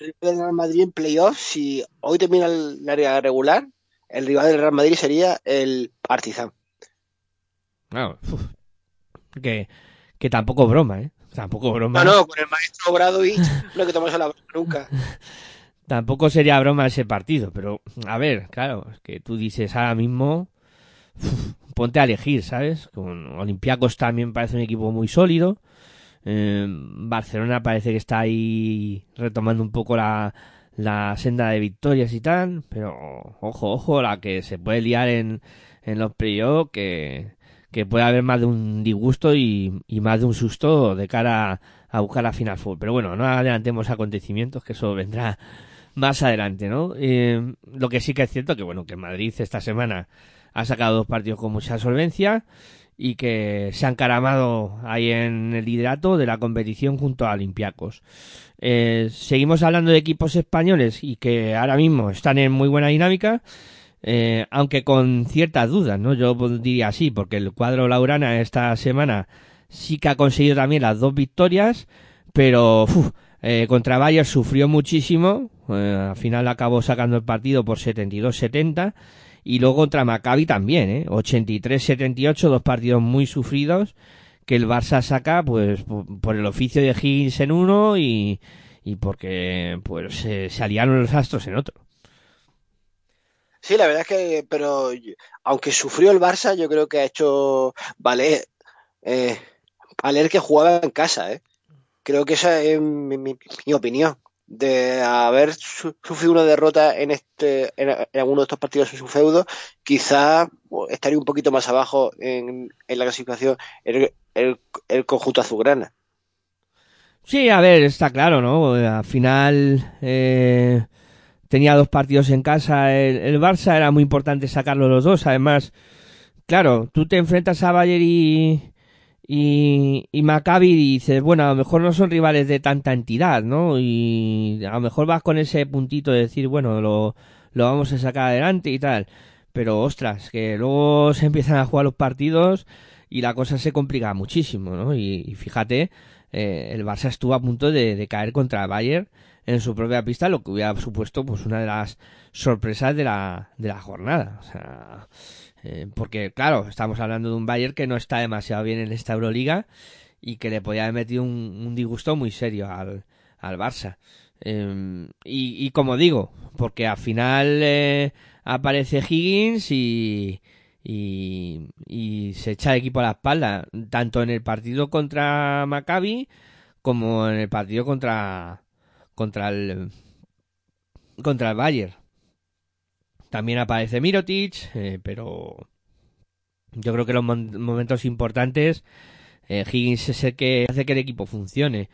el Real Real Madrid en playoffs, si hoy termina el área regular, el rival del Real Madrid sería el Partizan. Claro, uf, que, que tampoco broma, ¿eh? tampoco broma. No, no, con el maestro Obradovich no hay que tomarse la broma nunca. Tampoco sería broma ese partido, pero a ver, claro, es que tú dices ahora mismo, ponte a elegir, ¿sabes? Con Olympiacos también parece un equipo muy sólido. Eh, Barcelona parece que está ahí retomando un poco la, la senda de victorias y tal, pero ojo, ojo, la que se puede liar en, en los playoffs, que, que puede haber más de un disgusto y, y más de un susto de cara a, a buscar la final full. Pero bueno, no adelantemos acontecimientos, que eso vendrá más adelante, ¿no? Eh, lo que sí que es cierto que, bueno, que Madrid esta semana ha sacado dos partidos con mucha solvencia y que se han caramado ahí en el liderato de la competición junto a Olympiacos. Eh, seguimos hablando de equipos españoles y que ahora mismo están en muy buena dinámica, eh, aunque con ciertas dudas, ¿no? Yo diría así, porque el cuadro Laurana esta semana sí que ha conseguido también las dos victorias, pero eh, contra Bayern sufrió muchísimo, eh, al final acabó sacando el partido por 72-70 y luego contra Maccabi también, ¿eh? 83-78, dos partidos muy sufridos que el Barça saca pues por, el oficio de Higgins en uno y, y porque pues se, se aliaron los astros en otro. Sí, la verdad es que, pero aunque sufrió el Barça, yo creo que ha hecho valer, eh, valer que jugaba en casa, ¿eh? Creo que esa es mi, opinión. De haber su- sufrido una derrota en este, en, alguno de estos partidos en su feudo, quizá pues, estaría un poquito más abajo en, la clasificación el, el, el conjunto azulgrana. Sí, a ver, está claro, ¿no? Al final eh, tenía dos partidos en casa el, el Barça, era muy importante sacarlo los dos. Además, claro, tú te enfrentas a Bayern y, y, y Maccabi y dices, bueno, a lo mejor no son rivales de tanta entidad, ¿no? Y a lo mejor vas con ese puntito de decir, bueno, lo, lo vamos a sacar adelante y tal. Pero ostras, que luego se empiezan a jugar los partidos y la cosa se complica muchísimo, ¿no? Y, y fíjate, eh, el Barça estuvo a punto de, de caer contra el Bayern en su propia pista, lo que hubiera supuesto pues una de las sorpresas de la, de la jornada. O sea, eh, porque claro, estamos hablando de un Bayern que no está demasiado bien en esta Euroliga y que le podía haber metido un, disgusto muy serio al, al Barça. Eh, y, y como digo, porque al final eh, aparece Higgins y, y, y se echa el equipo a la espalda, tanto en el partido contra Maccabi como en el partido contra contra el contra el Bayern. También aparece Mirotic, eh, pero yo creo que los momentos importantes eh, Higgins es el que hace que el equipo funcione.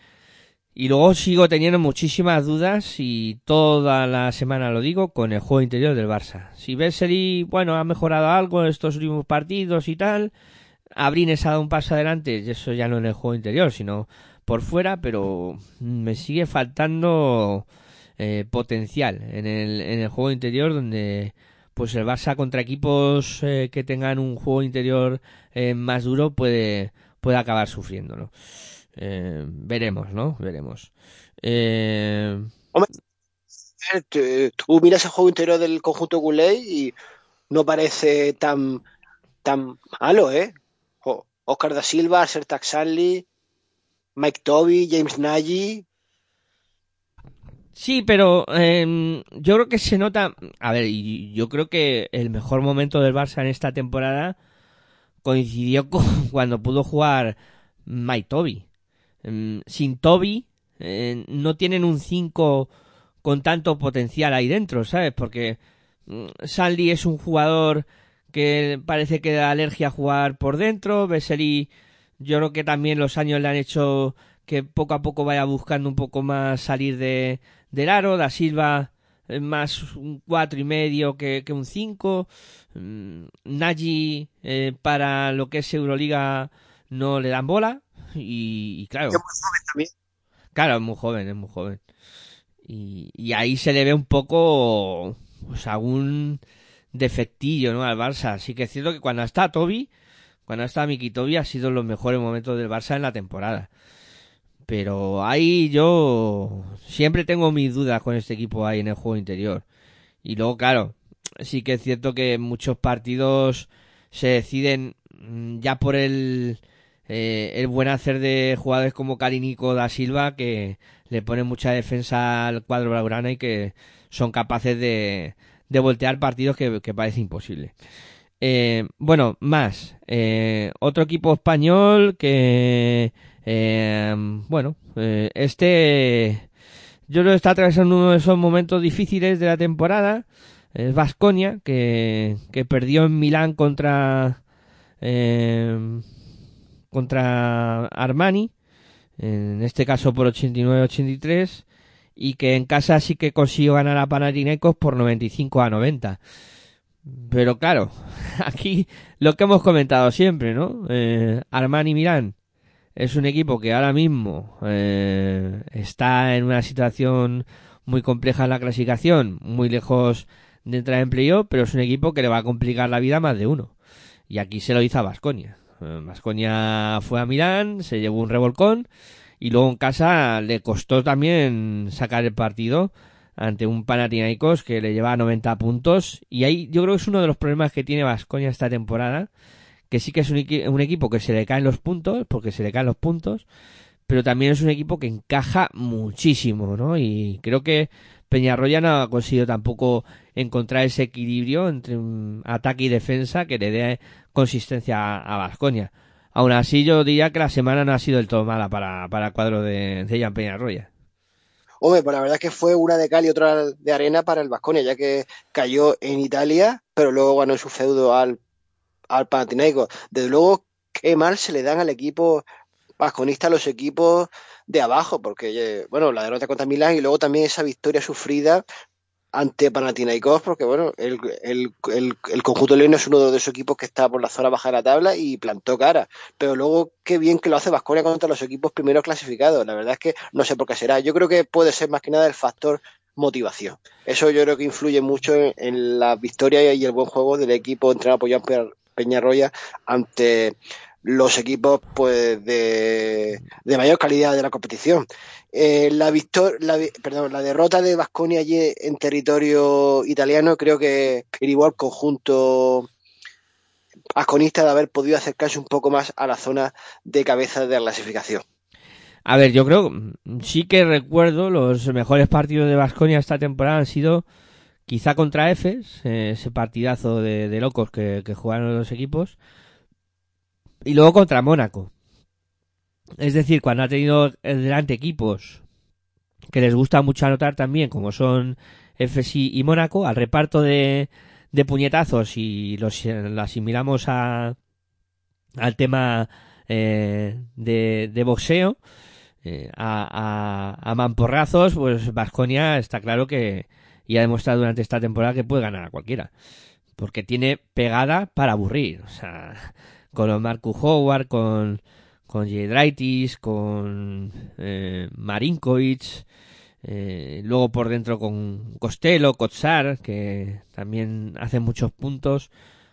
Y luego sigo teniendo muchísimas dudas y toda la semana lo digo con el juego interior del Barça. Si Vesely, bueno, ha mejorado algo en estos últimos partidos y tal, Abrines ha dado un paso adelante, y eso ya no en el juego interior, sino por fuera, pero me sigue faltando eh, potencial en el, en el juego interior donde pues el Barça contra equipos eh, que tengan un juego interior eh, más duro puede, puede acabar sufriéndolo. Veremos, ¿no? Veremos. Eh, tú- miras el juego interior del conjunto culé y no parece tan, tan malo, ¿eh? Oscar da Silva, Sertak Sanli, Mike Toby, James Nagy. Sí, pero eh, yo creo que se nota. A ver, yo creo que el mejor momento del Barça en esta temporada coincidió con cuando pudo jugar Mike Toby. Mm, Sin Toby eh, no tienen un 5 con tanto potencial ahí dentro, ¿sabes? Porque mm, Sandy es un jugador que parece que da alergia a jugar por dentro. Vesely, yo creo que también los años le han hecho que poco a poco vaya buscando un poco más salir de, del aro. Da Silva eh, más un cuatro y medio que, que un 5. Nagy eh, para lo que es Euroliga no le dan bola. Y, y claro, Es muy joven también. Claro, es muy joven, es muy joven. Y, y ahí se le ve un poco, pues algún defectillo, ¿no? Al Barça. Así que es cierto que cuando está Toby, cuando está Miki Toby, ha sido los mejores momentos del Barça en la temporada. Pero ahí yo siempre tengo mis dudas con este equipo ahí en el juego interior. Y luego, claro, sí que es cierto que muchos partidos se deciden mm, ya por el eh, el buen hacer de jugadores como Karinico da Silva que le ponen mucha defensa al cuadro blaugrana y que son capaces de, de voltear partidos que, que parece imposible. Eh, bueno, más. Eh, otro equipo español que, eh, bueno, eh, este, yo lo está atravesando uno de esos momentos difíciles de la temporada. Es Vasconia, que, que perdió en Milán contra, eh, contra Armani, en este caso por 89-83, y que en casa sí que consiguió ganar a Panathinaikos por 95 a 90. Pero claro, aquí lo que hemos comentado siempre, ¿no? Eh, Armani Milán es un equipo que ahora mismo eh, está en una situación muy compleja en la clasificación, muy lejos de entrar en playoff, pero es un equipo que le va a complicar la vida más de uno. Y aquí se lo hizo a Vasconia. Vasconia fue a Milán, se llevó un revolcón y luego en casa le costó también sacar el partido ante un Panathinaikos que le lleva 90 puntos y ahí yo creo que es uno de los problemas que tiene Vasconia esta temporada que sí que es un, equi- un equipo que se le caen los puntos porque se le caen los puntos pero también es un equipo que encaja muchísimo ¿no? y creo que Peñarroya no ha conseguido tampoco encontrar ese equilibrio entre un ataque y defensa que le dé consistencia a Vasconia aún así yo diría que la semana no ha sido del todo mala para, para el cuadro de, de Jan Peñarroya Hombre, pues la verdad es que fue una de cal y otra de arena para el Vasconia, ya que cayó en Italia, pero luego ganó su feudo al, al Panathinaikos. Desde luego, qué mal se le dan al equipo vasconista los equipos de abajo, porque, eh, bueno, la derrota contra Milán y luego también esa victoria sufrida ante Panathinaikos, porque, bueno, el, el, el, conjunto león es uno de esos equipos que está por la zona baja de la tabla y plantó cara. Pero luego, qué bien que lo hace Vasconia contra los equipos primeros clasificados. La verdad es que no sé por qué será. Yo creo que puede ser más que nada el factor motivación. Eso yo creo que influye mucho en, en la victoria y el buen juego del equipo entrenado por Jan Pe- Peñarroya ante los equipos pues de, de mayor calidad de la competición. Eh, la, victor la, perdón, la derrota de Vasconia allí en territorio italiano creo que igual conjunto vasconista de haber podido acercarse un poco más a la zona de cabeza de la clasificación. A ver, yo creo, sí que recuerdo los mejores partidos de Vasconia esta temporada han sido quizá contra Efes, eh, ese partidazo de, locos que, jugaron los equipos, y luego contra Mónaco. Es decir, cuando ha tenido delante equipos que les gusta mucho anotar también, como son Efes y, Mónaco, al reparto de, de puñetazos y los, lo asimilamos a, al tema eh, de, de boxeo, eh, a, a, a mamporrazos, pues Vasconia está claro que y ha demostrado durante esta temporada que puede ganar a cualquiera. Porque tiene pegada para aburrir. O sea, con los Marcus Howard, con, con Jedraitis, con eh, Marinkovic, eh, luego por dentro con Costello, Kotsar, que también hace muchos puntos,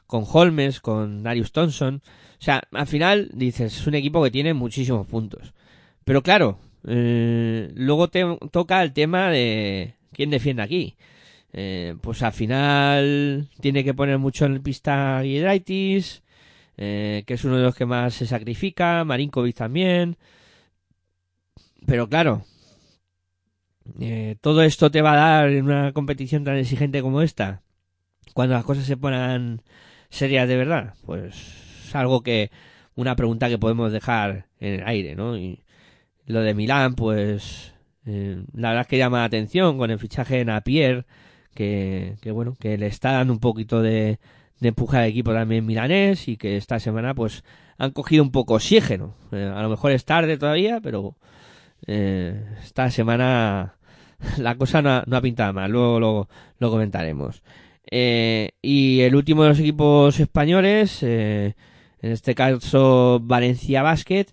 con Holmes, con Darius Thompson. O sea, al final dices, es un equipo que tiene muchísimos puntos. Pero claro, eh, luego te toca el tema de quién defiende aquí. Eh, pues al final tiene que poner mucho en pista Giedraitis, eh, que es uno de los que más se sacrifica, Marinkovic también. Pero claro, eh, todo esto te va a dar en una competición tan exigente como esta, cuando las cosas se ponen serias de verdad, pues es algo que, una pregunta que podemos dejar en el aire, ¿no? Y lo de Milán, pues, eh, la verdad es que llama la atención con el fichaje de Napier, que, que bueno, que le está dando un poquito de, de empuje al equipo también milanés y que esta semana pues han cogido un poco oxígeno. Eh, a lo mejor es tarde todavía, pero eh, esta semana la cosa no ha, no ha pintado mal, luego lo, lo comentaremos. Y el último de los equipos españoles, en este caso Valencia Basket,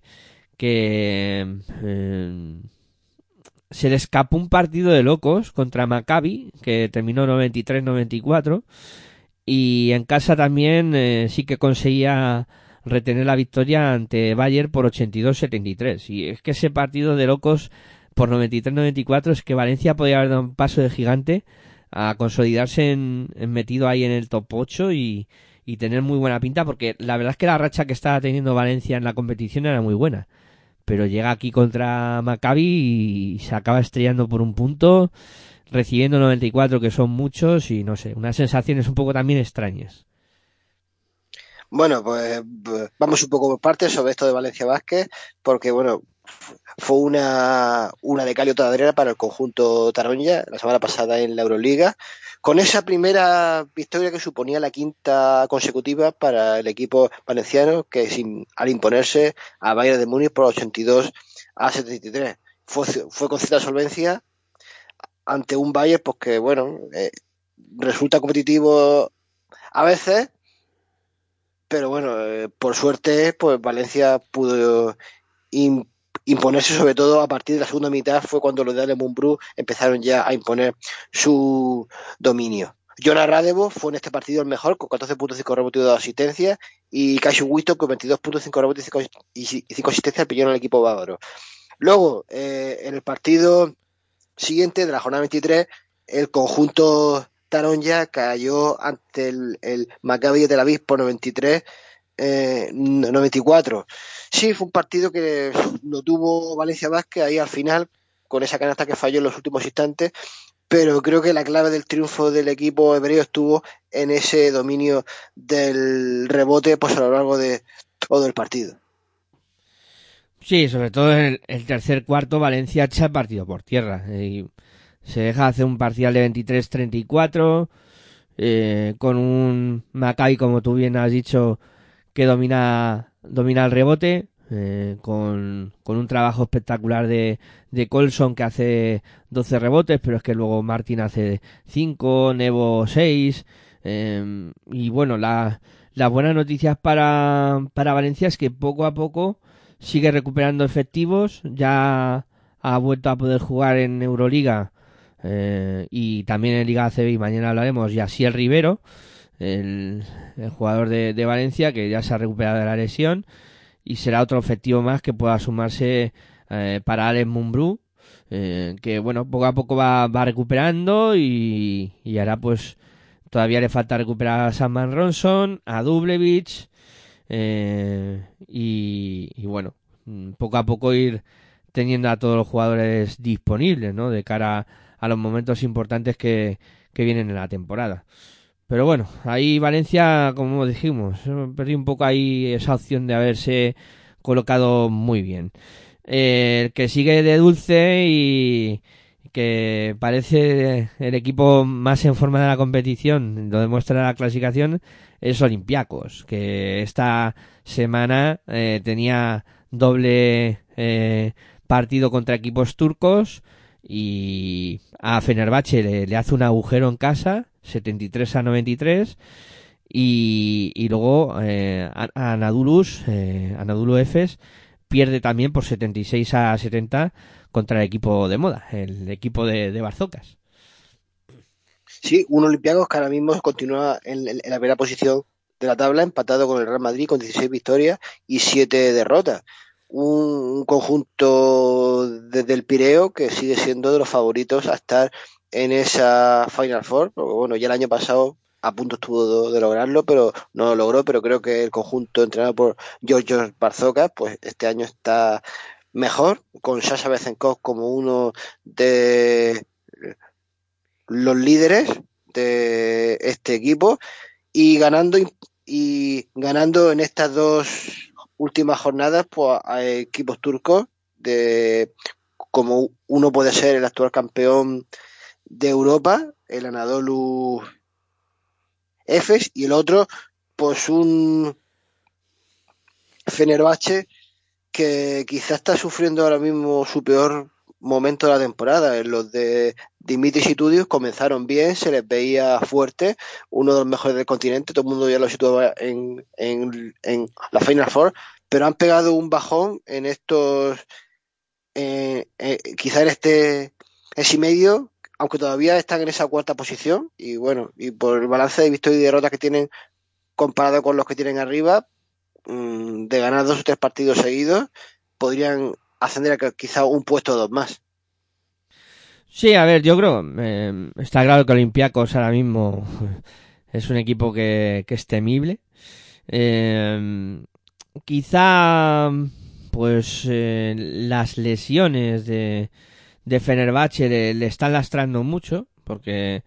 que se le escapó un partido de locos contra Maccabi, que terminó 93-94, y en casa también eh, sí que conseguía retener la victoria ante Bayern por 82-73. Y es que ese partido de locos por 93-94 es que Valencia podía haber dado un paso de gigante a consolidarse en, en metido ahí en el top 8 y, y tener muy buena pinta porque la verdad es que la racha que estaba teniendo Valencia en la competición era muy buena. Pero llega aquí contra Maccabi y se acaba estrellando por un punto, recibiendo 94 que son muchos y no sé, unas sensaciones un poco también extrañas. Bueno, pues, pues vamos un poco por partes sobre esto de Valencia Vázquez, porque bueno, fue una, una de Calio Tadrera para el conjunto Taronja la semana pasada en la Euroliga, con esa primera victoria que suponía la quinta consecutiva para el equipo valenciano, que sin, al imponerse a Bayern de Múnich por 82 a 73. Fue, fue con cierta solvencia ante un Bayern pues que, bueno, eh, resulta competitivo a veces, pero bueno, eh, por suerte, pues Valencia pudo im- imponerse sobre todo a partir de la segunda mitad fue cuando los de Ale Mumbrú empezaron ya a imponer su dominio. Jonah Radevo fue en este partido el mejor con 14.5 rebotes y 2 asistencias y Casio Wito con 22.5 rebotes y 5 y 5 asistencias pillaron al equipo bávaro. Luego, eh, en el partido siguiente de la jornada 23, el conjunto Taronja cayó ante el, el Maccabi de Tel Aviv por 93 eh, 94. Sí, fue un partido que lo tuvo Valencia Vázquez ahí al final, con esa canasta que falló en los últimos instantes, pero creo que la clave del triunfo del equipo hebreo estuvo en ese dominio del rebote pues a lo largo de todo el partido. Sí, sobre todo en el, el tercer cuarto Valencia echa el partido por tierra. eh, y se deja hacer un parcial de 23-34 eh, con un Maccabi, como tú bien has dicho, que domina, domina el rebote. eh, con, con un trabajo espectacular de, de Colson que hace 12 rebotes, pero es que luego Martin hace 5, Nevo 6. eh, y bueno, la, las buenas noticias para, para Valencia es que poco a poco sigue recuperando efectivos, ya ha vuelto a poder jugar en Euroliga eh, y también en Liga ACB y mañana hablaremos y así el Rivero, el, jugador de, Valencia que ya se ha recuperado de la lesión y será otro efectivo más que pueda sumarse eh, para Alex Mumbrú eh, que bueno poco a poco va, va recuperando y, y, ahora pues todavía le falta recuperar a Samman Ronson, a Dublevich eh, y, y, bueno, poco a poco ir teniendo a todos los jugadores disponibles, ¿no? De cara a los momentos importantes que, que vienen en la temporada. Pero bueno, ahí Valencia, como dijimos, perdí un poco ahí esa opción de haberse colocado muy bien. Eh, el que sigue de dulce y que parece el equipo más en forma de la competición, lo demuestra la clasificación, es Olympiacos, que esta semana eh, tenía doble eh, partido contra equipos turcos y a Fenerbahce le, hace un agujero en casa, 73 a 93, y, y luego eh, Anadulus, eh, Anadolu Efes, pierde también por 76 a 70 contra el equipo de moda, el equipo de, de Barzocas. Sí, un Olympiacos que ahora mismo continúa en, la primera posición de la tabla, empatado con el Real Madrid con 16 victorias y 7 derrotas. Un conjunto desde el Pireo que sigue siendo de los favoritos a estar en esa Final Four, porque bueno, ya el año pasado a punto estuvo de, lograrlo, pero no lo logró, pero creo que el conjunto entrenado por George Barzocas, pues este año está mejor, con Sasha Bezenkov como uno de los líderes de este equipo y ganando y ganando en estas dos últimas jornadas pues a equipos turcos de como uno puede ser el actual campeón de Europa, el Anadolu Efes y el otro pues un Fenerbahce que quizás está sufriendo ahora mismo su peor momento de la temporada. Los de Dimitris y Tudios comenzaron bien, se les veía fuerte, uno de los mejores del continente, todo el mundo ya lo situaba en, en, en la Final Four, pero han pegado un bajón en estos, eh, eh, quizá en este es y medio, aunque todavía están en esa cuarta posición, y bueno, y por el balance de victorias y derrotas que tienen comparado con los que tienen arriba, mmm, de ganar dos o tres partidos seguidos, podrían ascender a quizá un puesto o dos más. Sí, a ver, yo creo, eh, está claro que Olympiacos ahora mismo es un equipo que, que es temible. Eh, quizá, pues, eh, las lesiones de, de Fenerbahce le, le están lastrando mucho, porque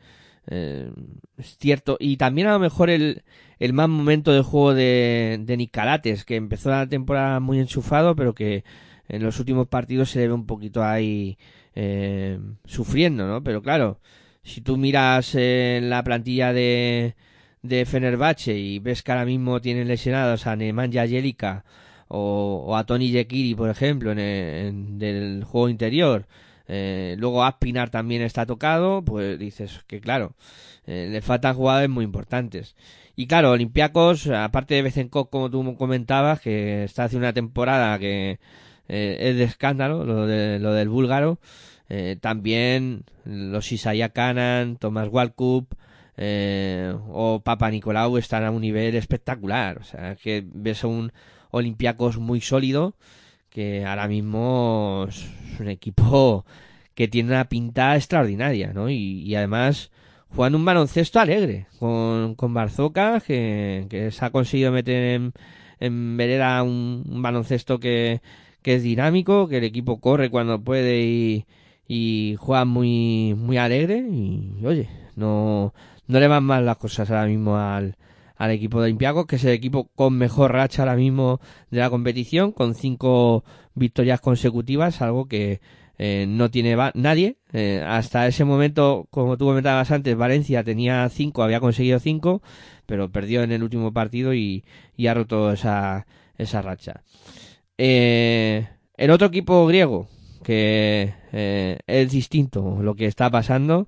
eh, es cierto. Y también a lo mejor el, el mal momento de juego de, de Nicalates, que empezó la temporada muy enchufado, pero que en los últimos partidos se le ve un poquito ahí eh, sufriendo, ¿no? Pero claro, si tú miras en la plantilla de, de Fenerbahce y ves que ahora mismo tienen lesionados a Nemanja Jelica o, o a Tony Yekiri, por ejemplo, en, el, del juego interior, eh, luego Aspinar también está tocado, pues dices que claro, eh, le faltan jugadores muy importantes. Y claro, Olympiacos, aparte de Bezenkov, como tú comentabas, que está haciendo una temporada que eh, es de escándalo, lo, de, lo del búlgaro, eh, también los Isaiah Canan, Thomas Walkup o Papa Nicolau están a un nivel espectacular. O sea, que ves a un Olympiacos muy sólido que ahora mismo es un equipo que tiene una pinta extraordinaria, ¿no? Y, y además juegan un baloncesto alegre con, con Barzoca, que, que se ha conseguido meter en, en vereda un, baloncesto que, que es dinámico, que el equipo corre cuando puede y, y juega muy, muy alegre. Y oye, no, no le van mal las cosas ahora mismo al, al equipo de Olympiacos, que es el equipo con mejor racha ahora mismo de la competición, con cinco victorias consecutivas, algo que eh, no tiene nadie. Eh, hasta ese momento, como tú comentabas antes, Valencia tenía cinco, había conseguido cinco, pero perdió en el último partido y, ha roto esa, esa racha. Eh, el otro equipo griego, que es distinto lo que está pasando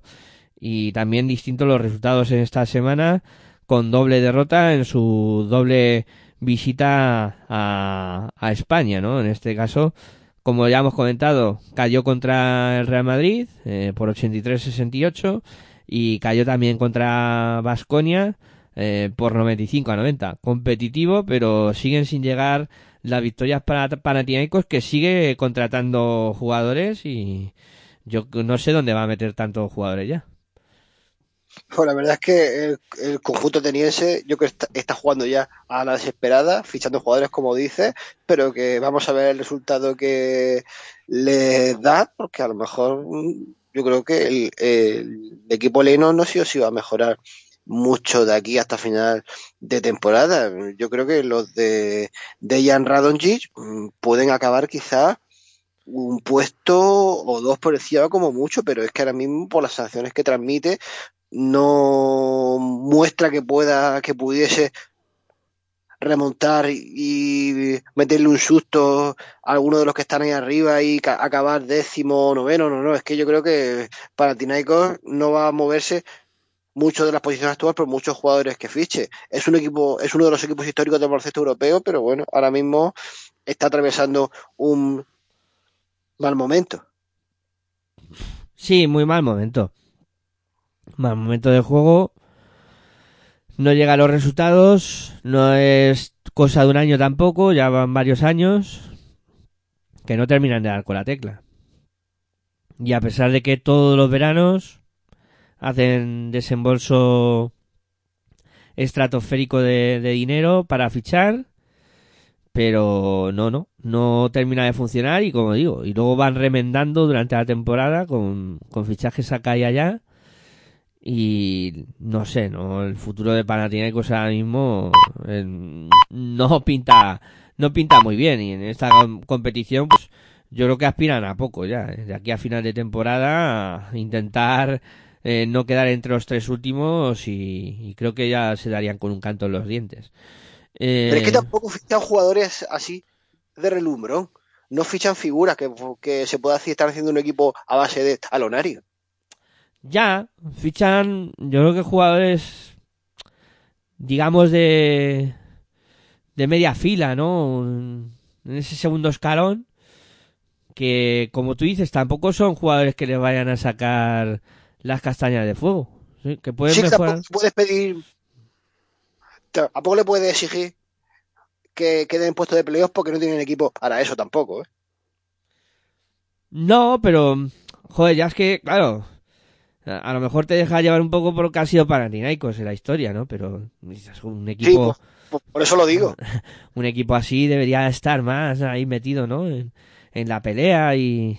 y también distinto los resultados en esta semana con doble derrota en su doble visita a, a España, ¿no? En este caso, como ya hemos comentado, cayó contra el Real Madrid eh, por 83-68 y cayó también contra Vasconia eh, por 95 a 90. Competitivo, pero siguen sin llegar las victorias para Panathinaikos que sigue contratando jugadores y yo no sé dónde va a meter tantos jugadores ya. Pues la verdad es que el, conjunto ateniense yo creo que está, está, jugando ya a la desesperada, fichando jugadores como dices, pero que vamos a ver el resultado que les da, porque a lo mejor yo creo que el, equipo leno no sé si va a mejorar mucho de aquí hasta final de temporada. Yo creo que los de Dejan Radonjic pueden acabar quizás un puesto o dos por encima como mucho, pero es que ahora mismo por las sanciones que transmite no muestra que pueda, que pudiese remontar y meterle un susto a alguno de los que están ahí arriba y acabar décimo, noveno, no, no, es que yo creo que para Tinaicos no va a moverse mucho de las posiciones actuales por muchos jugadores que fiche. Es un equipo, es uno de los equipos históricos del baloncesto europeo, pero bueno, ahora mismo está atravesando un mal momento. Sí, muy mal momento. Mal momento de juego. No llega a los resultados. No es cosa de un año tampoco. Ya van varios años. Que no terminan de dar con la tecla. Y a pesar de que todos los veranos hacen desembolso estratosférico de, de dinero para fichar pero no, no, no termina de funcionar y como digo, y luego van remendando durante la temporada con, con fichajes acá y allá y no sé, no el futuro de Panathinaikos ahora mismo eh, no pinta no pinta muy bien y en esta competición pues yo creo que aspiran a poco ya, ¿eh? de aquí a final de temporada a intentar eh, no quedar entre los tres últimos y, y, creo que ya se darían con un canto en los dientes. Eh... Pero es que tampoco fichan jugadores así de relumbrón. No fichan figuras que, que se pueda estar haciendo un equipo a base de talonario. Ya, fichan, yo creo que jugadores, digamos, de, de media fila, ¿no? En ese segundo escalón, que como tú dices, tampoco son jugadores que le vayan a sacar las castañas de fuego. ¿sí? Que pueden sí, mejorar. puedes pedir. ¿A poco le puedes exigir que queden en puesto de playoffs porque no tienen equipo para eso tampoco? ¿eh? No, pero. Joder, ya es que, claro. A, a lo mejor te deja llevar un poco por lo que ha sido Panathinaikos en la historia, ¿no? Pero es un equipo, Sí, por, por eso lo digo. un equipo así debería estar más ahí metido, ¿no? En, en la pelea y,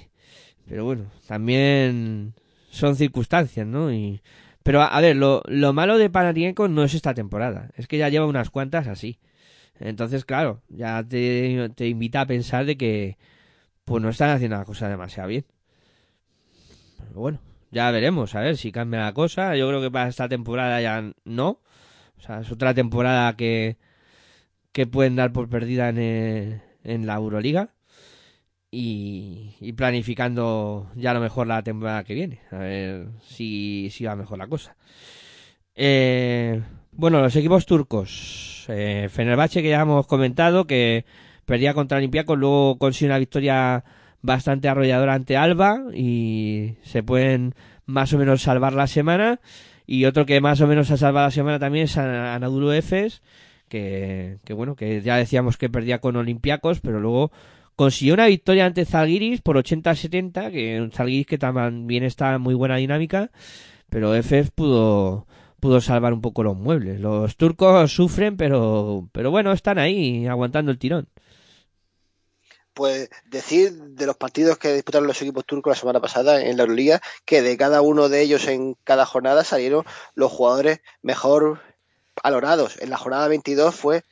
pero bueno, también son circunstancias, ¿no? Y, pero a, a ver, lo, lo malo de Panathinaikos no es esta temporada, es que ya lleva unas cuantas así. Entonces, claro, ya te, te invita a pensar de que pues no están haciendo la cosa demasiado bien. Pero bueno, ya veremos, a ver si cambia la cosa. Yo creo que para esta temporada ya no. O sea, es otra temporada que, que pueden dar por perdida en, eh, en la Euroliga. Y, planificando ya a lo mejor la temporada que viene. A ver si, si va mejor la cosa. Eh, bueno, los equipos turcos. Eh, Fenerbahce, que ya hemos comentado, que perdía contra Olympiacos, luego consigue una victoria bastante arrolladora ante Alba y se pueden más o menos salvar la semana. Y otro que más o menos ha salvado la semana también es An- Anadolu Efes, que, que bueno, que ya decíamos que perdía con Olympiacos, pero luego consiguió una victoria ante Zalgiris por 80-70, que un Zalgiris que también está en muy buena dinámica, pero Efes pudo pudo salvar un poco los muebles. Los turcos sufren, pero pero bueno, están ahí aguantando el tirón. Pues decir de los partidos que disputaron los equipos turcos la semana pasada en la Euroliga, que de cada uno de ellos en cada jornada salieron los jugadores mejor valorados. En la jornada 22 fue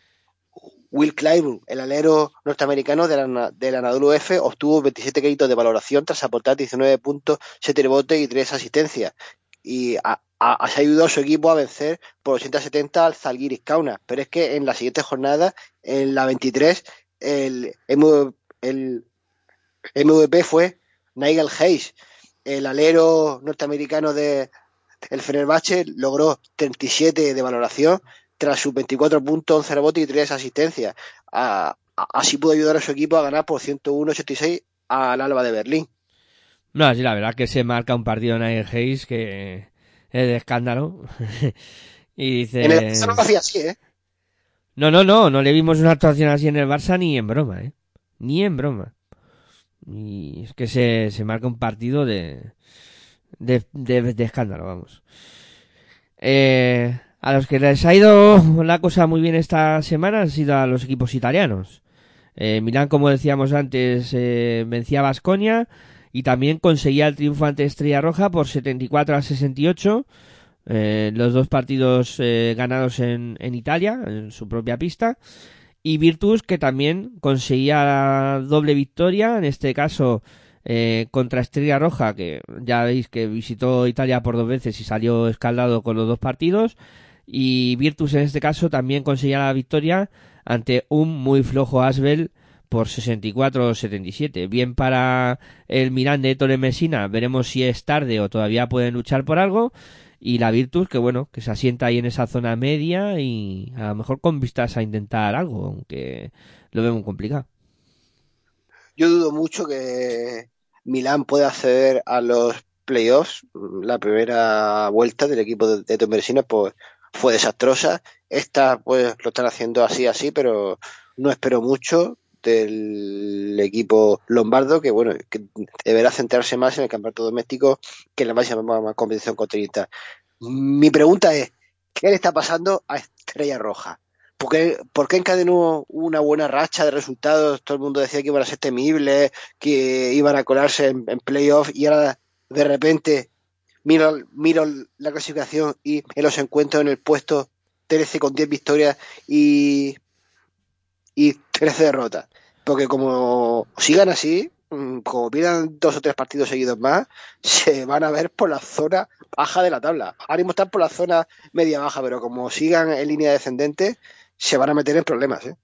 Will Clyburn, el alero norteamericano del, Ana- del Anadolu F, obtuvo 27 créditos de valoración tras aportar 19 puntos, 7 rebotes y 3 asistencias. Y a- a- a- se ayudó a su equipo a vencer por 870 al Zalgiris Kaunas. Pero es que en la siguiente jornada, en la 23, el, M- el MVP fue Nigel Hayes, el alero norteamericano de el Fenerbahce logró 37 de valoración tras sus 24 puntos, 11 rebotes y 3 asistencias. A- a- así pudo ayudar a su equipo a ganar por 101-86 al Alba de Berlín. No, sí, la verdad que se marca un partido Nigel Hayes que es de escándalo. y dice... En el Barça no lo hacía así, ¿eh? No, no, no, no le vimos una actuación así en el Barça ni en broma, ¿eh? Ni en broma. Y es que se, se marca un partido de, de, de, escándalo, vamos. Eh, a los que les ha ido la cosa muy bien esta semana han sido a los equipos italianos. Eh, Milán, como decíamos antes, eh, vencía a Basconia y también conseguía el triunfo ante Estrella Roja por 74 a 68. Eh, los dos partidos eh, ganados en, en Italia, en su propia pista. Y Virtus, que también conseguía doble victoria, en este caso eh, contra Estrella Roja, que ya veis que visitó Italia por dos veces y salió escaldado con los dos partidos. Y Virtus en este caso también conseguía la victoria ante un muy flojo Asbel por 64-77. Bien para el Milán de Ettore Messina, veremos si es tarde o todavía pueden luchar por algo. Y la Virtus, que bueno, que se asienta ahí en esa zona media y a lo mejor con vistas a intentar algo, aunque lo veo muy complicado. Yo dudo mucho que Milán pueda acceder a los playoffs. La primera vuelta del equipo de, de pues, fue desastrosa. Esta pues lo están haciendo así, así, pero no espero mucho del equipo lombardo que bueno que deberá centrarse más en el campeonato doméstico que en la máxima competición continental. Mi pregunta es ¿qué le está pasando a Estrella Roja? ¿Por qué, ¿Por qué encadenó una buena racha de resultados? Todo el mundo decía que iban a ser temibles, que iban a colarse en, en playoff y ahora de repente miro, miro la clasificación y en los encuentros en el puesto 13 con 10 victorias y, y 13 derrotas. Porque como sigan así, mm, como pierdan dos o tres partidos seguidos más, se van a ver por la zona baja de la tabla. Ahora mismo están por la zona media baja, pero como sigan en línea descendente, se van a meter en problemas. ¿eh?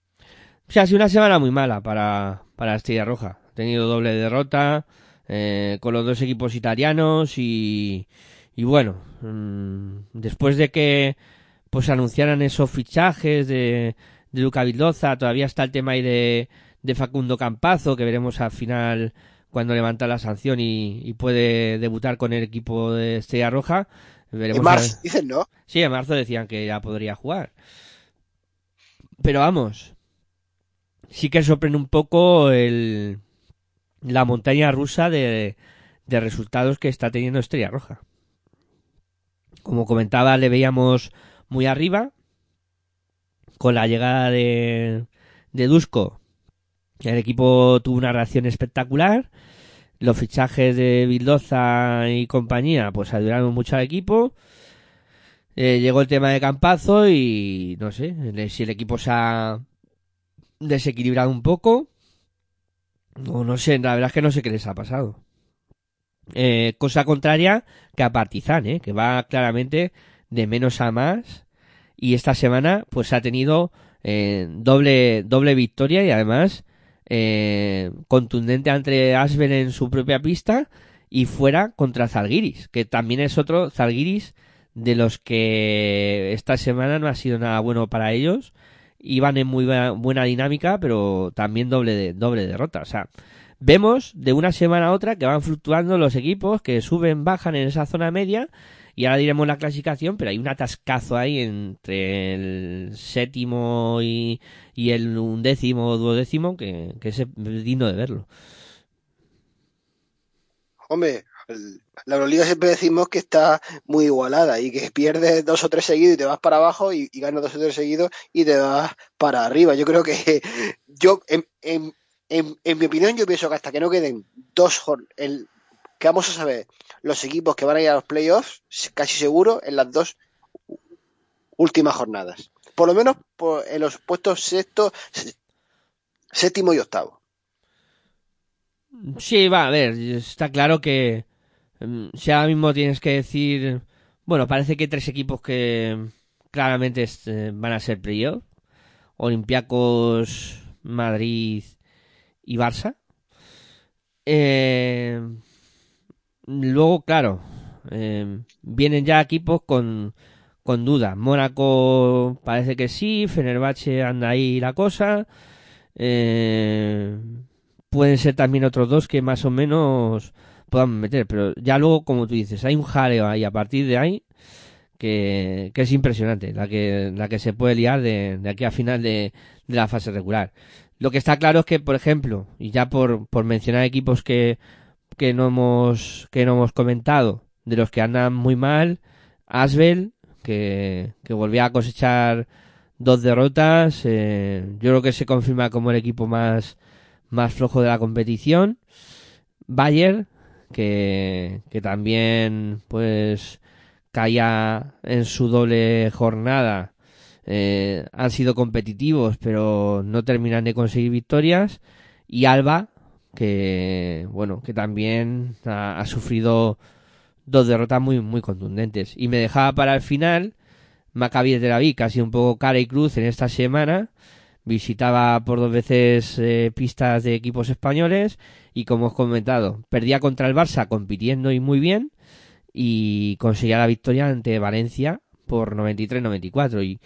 O sea, ha sido una semana muy mala para, para Estrella Roja. Ha tenido doble derrota eh, con los dos equipos italianos y, y bueno, mmm, después de que pues anunciaran esos fichajes de, de Luca Vildoza, todavía está el tema ahí de, de Facundo Campazo, que veremos al final cuando levanta la sanción y, y puede debutar con el equipo de Estrella Roja. Veremos en marzo, dicen, ¿no? Sí, en marzo decían que ya podría jugar. Pero vamos, sí que sorprende un poco el, la montaña rusa de, de resultados que está teniendo Estrella Roja. como comentaba, le veíamos muy arriba. Con la llegada de, de Dusko, el equipo tuvo una reacción espectacular. Los fichajes de Bildoza y compañía, pues ayudaron mucho al equipo. Eh, llegó el tema de Campazo y no sé si el equipo se ha desequilibrado un poco. O no sé, la verdad es que no sé qué les ha pasado. Eh, cosa contraria que a Partizan, ¿eh? que va claramente de menos a más. Y esta semana, pues ha tenido eh, doble, doble victoria y además eh, contundente ante Asbel en su propia pista y fuera contra Zalgiris, que también es otro Zalgiris de los que esta semana no ha sido nada bueno para ellos. Iban en muy buena dinámica, pero también doble, doble derrota. O sea, vemos de una semana a otra que van fluctuando los equipos, que suben, bajan en esa zona media, y ahora diremos la clasificación, pero hay un atascazo ahí entre el séptimo y, y el undécimo o duodécimo que, que es digno de verlo. Hombre, la Euroliga siempre decimos que está muy igualada y que pierdes dos o tres seguidos y te vas para abajo y, y ganas dos o tres seguidos y te vas para arriba. Yo creo que yo, en, en, en, mi opinión, yo pienso que hasta que no queden dos que vamos a saber los equipos que van a ir a los playoffs, casi seguro, en las dos últimas jornadas. Por lo menos en los puestos sexto, séptimo y octavo. Sí, va, a ver, está claro que mm, si ahora mismo tienes que decir, bueno, parece que tres equipos que claramente eh, van a ser playoff, Olympiacos, Madrid y Barça. Eh, luego, claro, eh, vienen ya equipos con, con dudas. Mónaco parece que sí, Fenerbahce anda ahí la cosa. Eh, pueden ser también otros dos que más o menos puedan meter, pero ya luego, como tú dices, hay un jaleo ahí a partir de ahí que, que es impresionante, la que, la que se puede liar de, de aquí a final de, de la fase regular. Lo que está claro es que, por ejemplo, y ya por, por mencionar equipos que, que no hemos, que no hemos comentado, de los que andan muy mal, Asbel, que, que a cosechar dos derrotas, eh, yo creo que se confirma como el equipo más, más flojo de la competición. Bayer, que, que también, pues, caía en su doble jornada eh, han sido competitivos, pero no terminan de conseguir victorias. Y Alba, que bueno, que también ha, ha sufrido dos derrotas muy, muy contundentes. Y me dejaba para el final Maccabi de Tel Aviv, casi un poco cara y cruz en esta semana. Visitaba por dos veces eh, pistas de equipos españoles y como os he comentado, perdía contra el Barça compitiendo y muy bien y conseguía la victoria ante Valencia por 93-94 y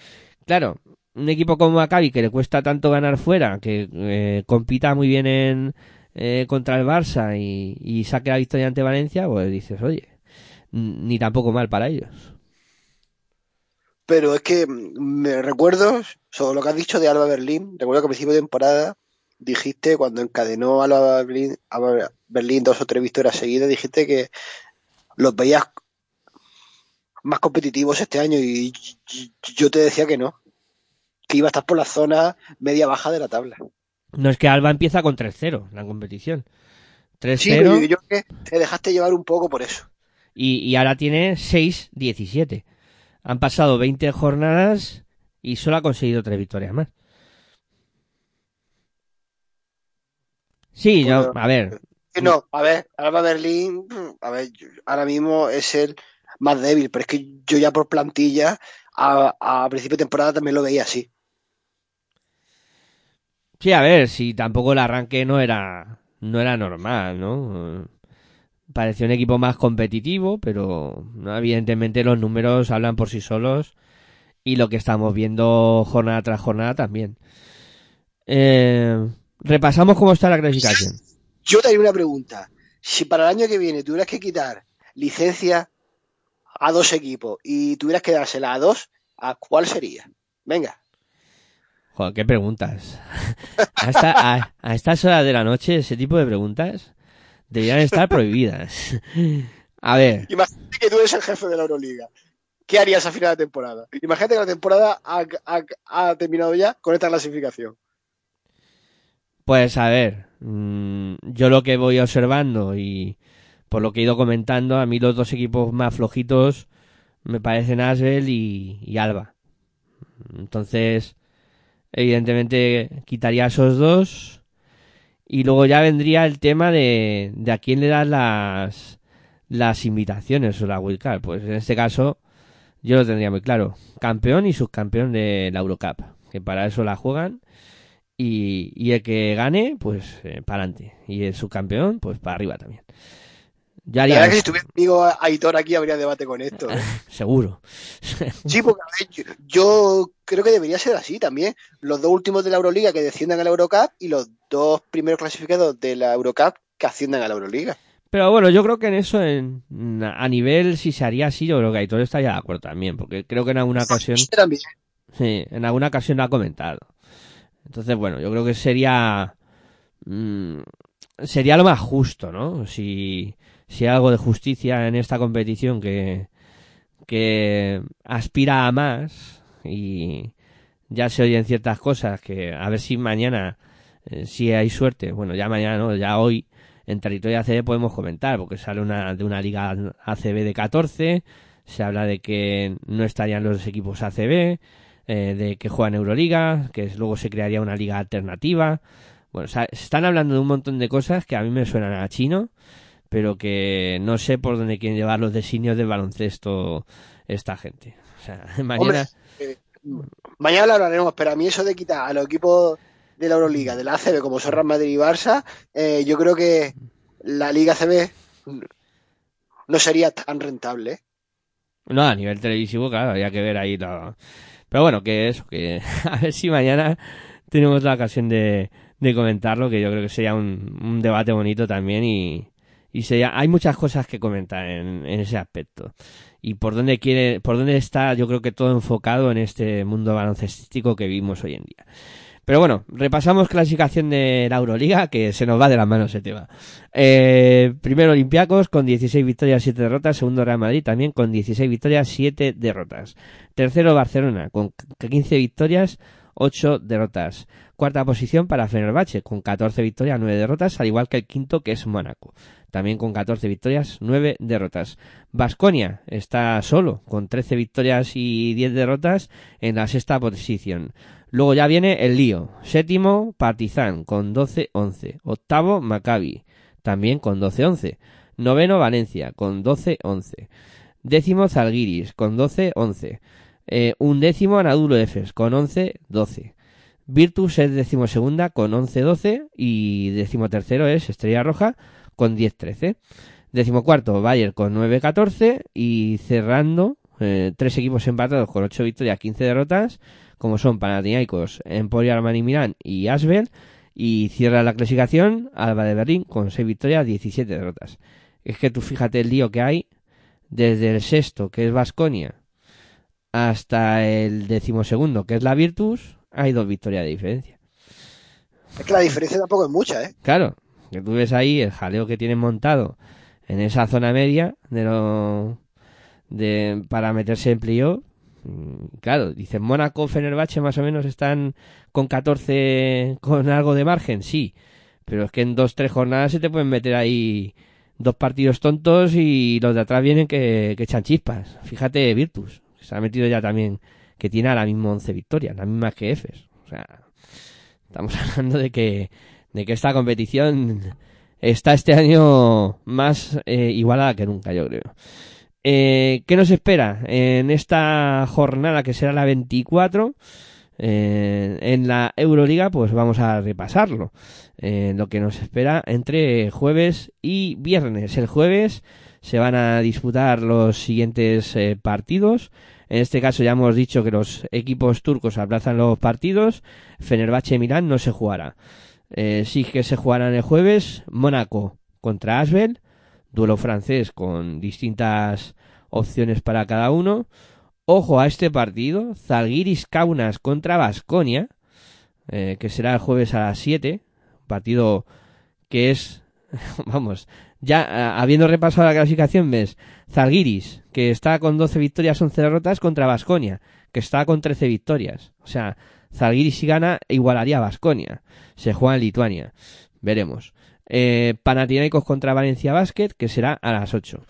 Claro, un equipo como Maccabi que le cuesta tanto ganar fuera, que eh, compita muy bien en eh, contra el Barça y, saque la victoria ante Valencia, pues dices, oye, ni tampoco mal para ellos. Pero es que me recuerdo sobre lo que has dicho de Alba Berlín. Recuerdo que a principio de temporada dijiste, cuando encadenó Alba Berlín, Alba Berlín dos o tres victorias seguidas, dijiste que los veías más competitivos este año y yo te decía que no, que iba a estar por la zona media baja de la tabla. No es que Alba empieza con 3-0 la competición. 3-0. Sí, pero yo, yo que te dejaste llevar un poco por eso. Y, y ahora tiene 6-17. Han pasado 20 jornadas y solo ha conseguido 3 victorias más. Sí, Bueno, yo, a ver, No, a ver, Alba Berlín, a ver, ahora mismo es el más débil, pero es que yo ya por plantilla a, a principio de temporada también lo veía así. A ver, si tampoco el arranque no era no era normal, ¿no? Parecía un equipo más competitivo, pero no, evidentemente los números hablan por sí solos y lo que estamos viendo jornada tras jornada también. Eh, repasamos cómo está la clasificación. Yo te haría una pregunta. Si para el año que viene tuvieras que quitar licencia a dos equipos y tuvieras que dársela a dos, ¿a cuál sería? Venga. Joder, qué preguntas. A, esta- a- a estas horas de la noche, ese tipo de preguntas deberían estar prohibidas. A ver, Imagínate que tú eres el jefe de la Euroliga ¿qué harías a final de temporada? Imagínate que la temporada ha, ha- ha terminado ya con esta clasificación. Pues a ver, mm, yo lo que voy observando y por lo que he ido comentando, a mí los dos equipos más flojitos me parecen Asbel y, y Alba. Entonces, evidentemente quitaría esos dos y luego ya vendría el tema de, de a quién le das las, las invitaciones o la wildcard. Pues en este caso yo lo tendría muy claro. Campeón y subcampeón de la Eurocup, que para eso la juegan y, y el que gane, pues para adelante. Y el subcampeón, pues para arriba también. Ya La haría verdad que si estuviera conmigo Aitor aquí habría debate con esto. ¿eh? seguro. Sí, porque a ver, yo, yo creo que debería ser así también. Los dos últimos de la Euroliga que desciendan a la Eurocup y los dos primeros clasificados de la Eurocup que asciendan a la Euroliga. Pero bueno, yo creo que en eso, en, a nivel, si se haría así, yo creo que Aitor estaría de acuerdo también, porque creo que en alguna ocasión, Sí, también. sí, en alguna ocasión lo ha comentado. Entonces, bueno, yo creo que sería, mm, sería lo más justo, ¿no? Si, si algo de justicia en esta competición que, que aspira a más y ya se oyen ciertas cosas que a ver si mañana, eh, si hay suerte, bueno, ya mañana no, ya hoy, en territorio ACB podemos comentar, porque sale una, de una liga ACB de 14, se habla de que no estarían los equipos ACB, eh, de que juegan Euroliga, que luego se crearía una liga alternativa. Bueno, o sea, se están hablando de un montón de cosas que a mí me suenan a chino, pero que no sé por dónde quieren llevar los designios del baloncesto esta gente. O sea, mañana... Hombre, eh, mañana lo hablaremos, pero a mí eso de quitar a los equipos de la Euroliga, de la ACB, como son Real Madrid y Barça, eh, yo creo que la Liga ACB no sería tan rentable. ¿eh? No, a nivel televisivo, claro, habría que ver ahí todo. Pero bueno, que eso, que a ver si mañana tenemos la ocasión de, de comentarlo, que yo creo que sería un, un debate bonito también y, y sería, hay muchas cosas que comentar en, ese aspecto. Y por dónde quiere, por dónde está, yo creo que todo enfocado en este mundo baloncestístico que vivimos hoy en día. Pero bueno, repasamos clasificación de la Euroliga, que se nos va de las manos ese tema. Eh, primero Olympiacos con 16 victorias, 7 derrotas. Segundo Real Madrid también con 16 victorias, 7 derrotas. Tercero Barcelona con 15 victorias, 8 derrotas. Cuarta posición para Fenerbahce con 14 victorias, 9 derrotas, al igual que el quinto que es Mónaco. También con 14 victorias, 9 derrotas. Vasconia está solo con 13 victorias y 10 derrotas en la sexta posición. Luego ya viene el lío. Séptimo, Partizan con 12-11. Octavo, Maccabi, también con 12-11. Noveno, Valencia, con 12-11. Décimo, Zalgiris, con 12-11. Eh, undécimo, Anadolu Efes, con 11-12. Virtus es decimosegunda con 11-12 y decimotercero es Estrella Roja con 10-13. Decimocuarto, Bayern con 9-14 y cerrando eh, tres equipos empatados con 8 victorias, 15 derrotas como son Panathinaikos, Emporio Armani Milán y Asbel, y cierra la clasificación Alba de Berlín con 6 victorias, 17 derrotas. Es que tú fíjate el lío que hay desde el sexto, que es Vasconia, hasta el decimosegundo, que es la Virtus, hay dos victorias de diferencia. Es que la diferencia tampoco es mucha, ¿eh? Claro, que tú ves ahí el jaleo que tienen montado en esa zona media de lo de para meterse en playoff Mm, claro, dicen Mónaco, Fenerbahce más o menos están con 14 con algo de margen, sí, pero es que en dos, tres jornadas se te pueden meter ahí dos partidos tontos y los de atrás vienen que, que echan chispas. Fíjate Virtus, se ha metido ya también, que tiene ahora mismo 11 victorias, las mismas que Efes. O sea, estamos hablando de que, de que esta competición está este año más eh, igualada que nunca, yo creo. Eh, ¿Qué nos espera en esta jornada que será la 24? Eh, en la Euroliga, pues vamos a repasarlo. Eh, lo que nos espera entre jueves y viernes. El jueves se van a disputar los siguientes eh, partidos. En este caso ya hemos dicho que los equipos turcos aplazan los partidos. Fenerbahce Milán no se jugará. Eh, sí que se jugarán el jueves. Mónaco contra Asbel duelo francés con distintas opciones para cada uno. Ojo a este partido, Zalgiris Kaunas contra Basconia, eh, que será el jueves a las 7, partido que es vamos, ya ah, habiendo repasado la clasificación ves Zalgiris, que está con 12 victorias, 11 derrotas contra Basconia, que está con 13 victorias. O sea, Zalgiris si gana igualaría a Basconia. Se juega en Lituania. Veremos. Eh, Panathinaikos contra Valencia Basket, que será a las 8.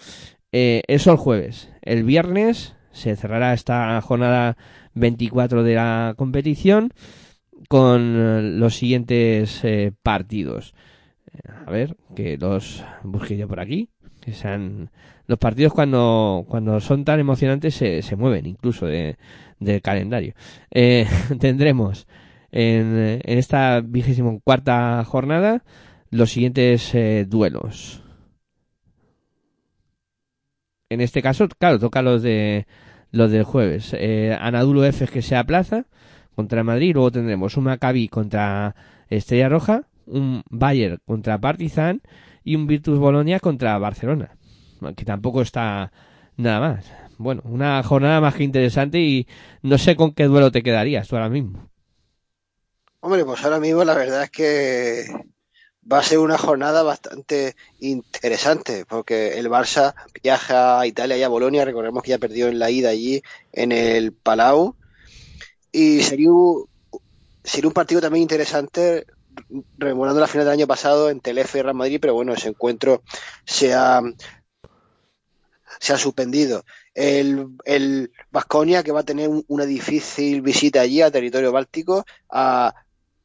Eh, eso el jueves. El viernes se cerrará esta jornada 24 de la competición con los siguientes eh, partidos. A ver, que los busque yo por aquí. Que sean los partidos cuando, cuando son tan emocionantes se, se mueven incluso de, del calendario. Eh, tendremos en, en esta vigésimo cuarta jornada los siguientes eh, duelos. En este caso, claro, toca los de los del jueves. Eh, Anadolu Efes que se aplaza contra Madrid. Luego tendremos un Maccabi contra Estrella Roja, un Bayern contra Partizan y un Virtus Bolonia contra Barcelona. Que tampoco está nada más. Bueno, una jornada más que interesante y no sé con qué duelo te quedarías tú ahora mismo. Hombre, pues ahora mismo la verdad es que va a ser una jornada bastante interesante, porque el Barça viaja a Italia y a Bolonia, recordemos que ya perdió en la ida allí en el Palau, y sería un, sería un partido también interesante, rememorando la final del año pasado en Telefe y Real Madrid, pero bueno, ese encuentro se ha, se ha suspendido. El, el Vasconia, que va a tener un- una difícil visita allí a territorio báltico, a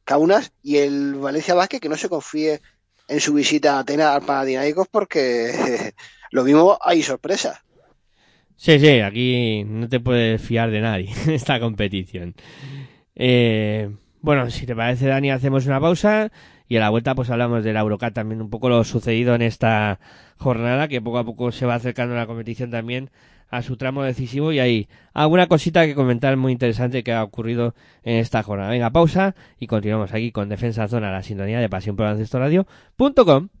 Kaunas, y el Valencia Vázquez, que no se confíe en su visita a Atenas al Panathinaikos, porque lo mismo hay sorpresa. Sí, sí, aquí no te puedes fiar de nadie en esta competición. Eh, bueno, si te parece, Dani, hacemos una pausa y a la vuelta pues hablamos de la Eurocat también, un poco lo sucedido en esta jornada, que poco a poco se va acercando la competición también a su tramo decisivo y hay alguna cosita que comentar muy interesante que ha ocurrido en esta jornada. Venga, pausa y continuamos aquí con Defensa Zona, la sintonía de Pasión por Radio.com.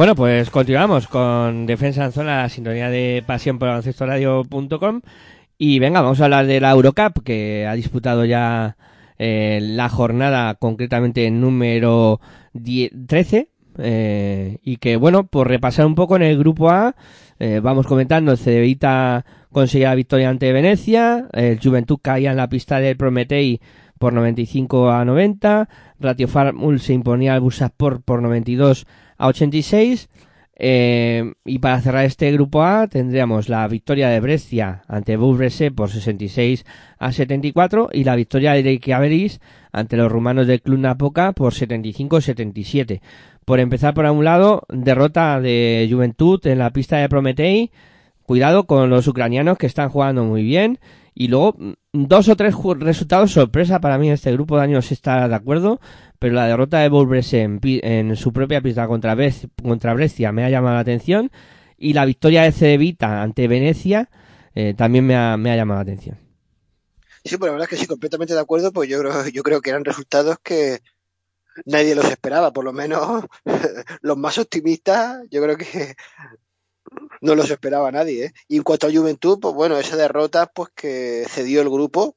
Bueno, pues continuamos con Defensa en Zona, la sintonía de Pasión por Radio.com y venga, vamos a hablar de la Eurocup que ha disputado ya eh, la jornada concretamente número 10 13 eh, y que bueno, por repasar un poco en el grupo A, eh, vamos comentando, el Cedevita conseguía la victoria ante Venecia, el Juventud caía en la pista del Prometei por 95 a 90, Ratio Farmul se imponía al Busaspor por 92 a 86, Eh, y para cerrar este grupo A tendríamos la victoria de Brescia ante Bubrese por 66 a 74 y la victoria de Reykjavík ante los rumanos del Club Napoca por 75 a 77. Por empezar por un lado, derrota de Juventud en la pista de Prometei. Cuidado con los ucranianos que están jugando muy bien. Y luego, mm, dos o tres resultados sorpresa para mí en este grupo de años está de acuerdo. Pero la derrota de Volbrese en, su propia pista contra, contra Brescia me ha llamado la atención. Y la victoria de Cedevita ante Venecia eh, también me ha, me ha llamado la atención. Sí, pues la verdad es que sí, completamente de acuerdo, pues yo creo, yo creo que eran resultados que nadie los esperaba, por lo menos los más optimistas, yo creo que no los esperaba nadie, ¿eh? Y en cuanto a Juventud, pues bueno, esa derrota, pues que cedió el grupo,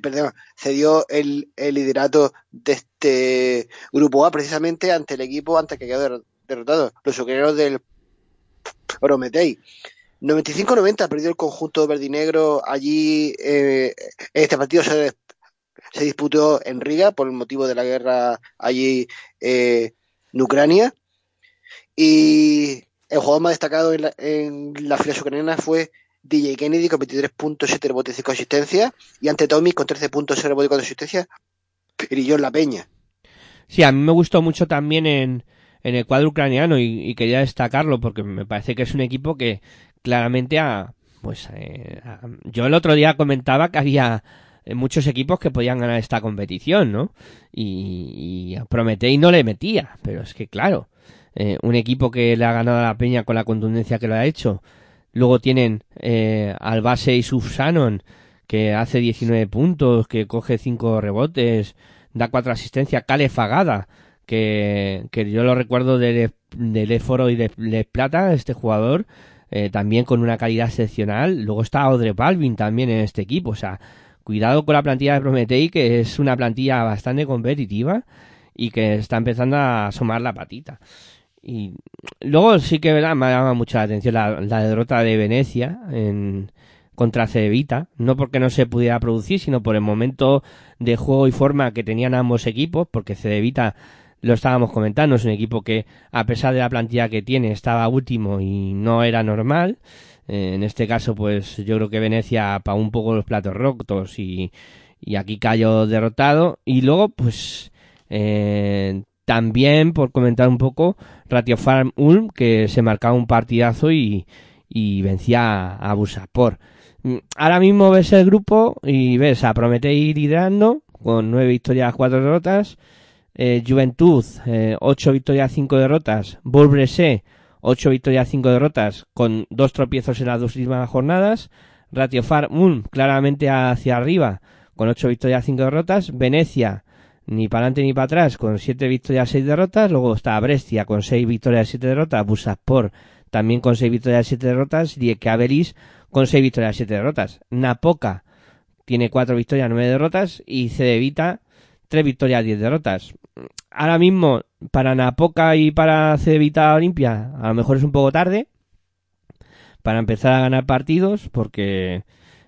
perdón, cedió el, el liderato de este grupo A precisamente ante el equipo antes que quedó der- derrotado, los ucranianos del Prometei. 95-90 perdió el conjunto verdinegro allí. eh, este partido se, se disputó en Riga por el motivo de la guerra allí eh, en Ucrania. Y el jugador más destacado en la, en la fila ucraniana fue DJ Kennedy con 23.7 rebotes y 5 asistencias. Y ante Tommy con 13.6 rebotes y 4 asistencias. Brilló en la peña. Sí, a mí me gustó mucho también en, en el cuadro ucraniano y, quería destacarlo porque me parece que es un equipo que claramente ha, pues, eh, yo el otro día comentaba que había eh, muchos equipos que podían ganar esta competición, ¿no? Y, y a Prometei no le metía, pero es que claro, eh, un equipo que le ha ganado a la Peña con la contundencia que lo ha hecho, luego tienen eh, al base Isuf Shannon que hace 19 puntos, que coge 5 rebotes, da cuatro asistencias, Cale Fagada, que, que yo lo recuerdo del de Leforo y de Les Plata, este jugador, eh, también con una calidad excepcional. Luego está Audrey Balvin también en este equipo, o sea, cuidado con la plantilla de Prometei, que es una plantilla bastante competitiva y que está empezando a asomar la patita. Y luego sí que ¿verdad? me llama mucho la atención la, la derrota de Venecia en, contra Cevita, no porque no se pudiera producir, sino por el momento de juego y forma que tenían ambos equipos, porque Cedevita lo estábamos comentando, es un equipo que a pesar de la plantilla que tiene estaba último y no era normal. Eh, en este caso, pues yo creo que Venecia pagó un poco los platos rotos y, y aquí cayó derrotado. Y luego, pues eh, también por comentar un poco, Ratio Farm Ulm, que se marcaba un partidazo y, y vencía a Busaspor. Mm, Ahora mismo ves el grupo y ves a Prometei liderando con nueve victorias, cuatro derrotas. Eh, Juventud, eh, ocho victorias, cinco derrotas. Volbrese, ocho victorias, cinco derrotas, con dos tropiezos en las dos últimas jornadas. Ratio Farm Ulm, claramente hacia arriba, con ocho victorias, cinco derrotas. Venecia, ni para adelante ni para atrás, con siete victorias, seis derrotas. Luego está Brescia, con seis victorias, siete derrotas. Busaspor, también con seis victorias, siete derrotas. Diekabelis, con seis victorias, siete derrotas. Napoca tiene cuatro victorias, nueve derrotas. Y Cedevita, tres victorias, diez derrotas. Ahora mismo, para Napoca y para Cedevita Olimpia, a lo mejor es un poco tarde para empezar a ganar partidos, porque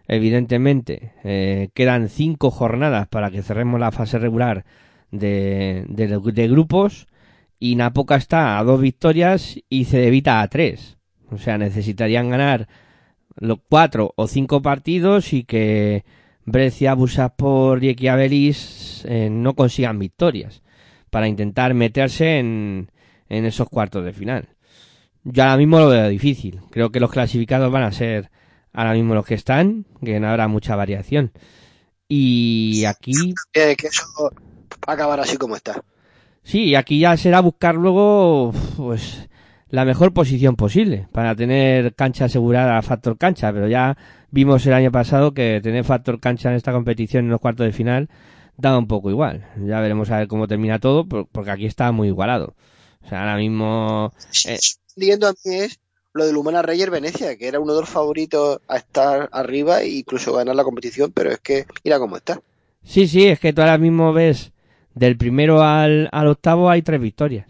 evidentemente eh, quedan cinco jornadas para que cerremos la fase regular de, de, grupos y Napoca está a dos victorias y Cedevita a tres. O sea, necesitarían ganar los cuatro o cinco partidos y que Brescia, Busaspor y Equiabelis eh, no consigan victorias para intentar meterse en, en esos cuartos de final. Yo ahora mismo lo veo difícil. Creo que los clasificados van a ser ahora mismo los que están, que no habrá mucha variación. Y aquí Eh, que eso va a acabar así como está. Sí, y aquí ya será buscar luego pues la mejor posición posible para tener cancha asegurada factor cancha, pero ya vimos el año pasado que tener factor cancha en esta competición en los cuartos de final daba un poco igual. Ya veremos a ver cómo termina todo, por- porque aquí está muy igualado. O sea, ahora mismo eh, a mí es lo del Humana Reyer Venecia, que era uno de los favoritos a estar arriba e incluso ganar la competición, pero es que mira cómo está. Sí, sí, es que tú ahora mismo ves del primero al, al octavo hay tres victorias.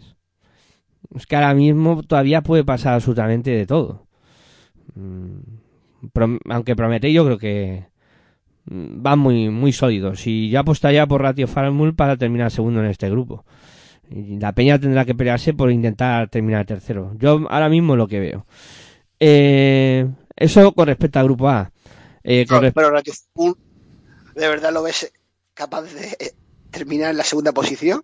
Es que ahora mismo todavía puede pasar absolutamente de todo. Mm, aunque Prometei yo creo que mm, van muy, muy sólidos. Y yo apostaría por Ratio Farmul para terminar segundo en este grupo. Y la Peña tendrá que pelearse por intentar terminar tercero. Yo ahora mismo lo que veo. Eh, eso con respecto al grupo A. Eh, con Pero Full, ¿de verdad lo ves capaz de eh, terminar en la segunda posición?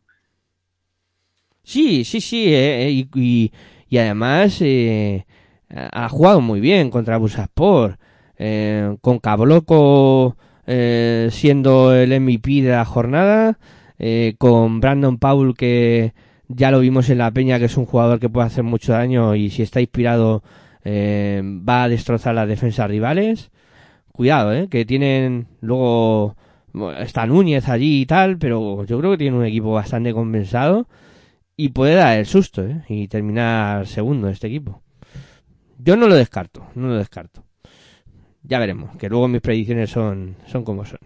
Sí, sí, sí, eh, eh, y, y, y además eh, ha jugado muy bien contra Busaspor, eh, con Cabloco eh, siendo el MVP de la jornada, eh, con Brandon Paul que ya lo vimos en la peña que es un jugador que puede hacer mucho daño y si está inspirado eh, va a destrozar las defensas rivales. Cuidado, eh, que tienen luego está Núñez allí y tal, pero yo creo que tiene un equipo bastante compensado y puede dar el susto ¿eh? y terminar segundo este equipo. Yo no lo descarto, no lo descarto. Ya veremos, que luego mis predicciones son, son como son.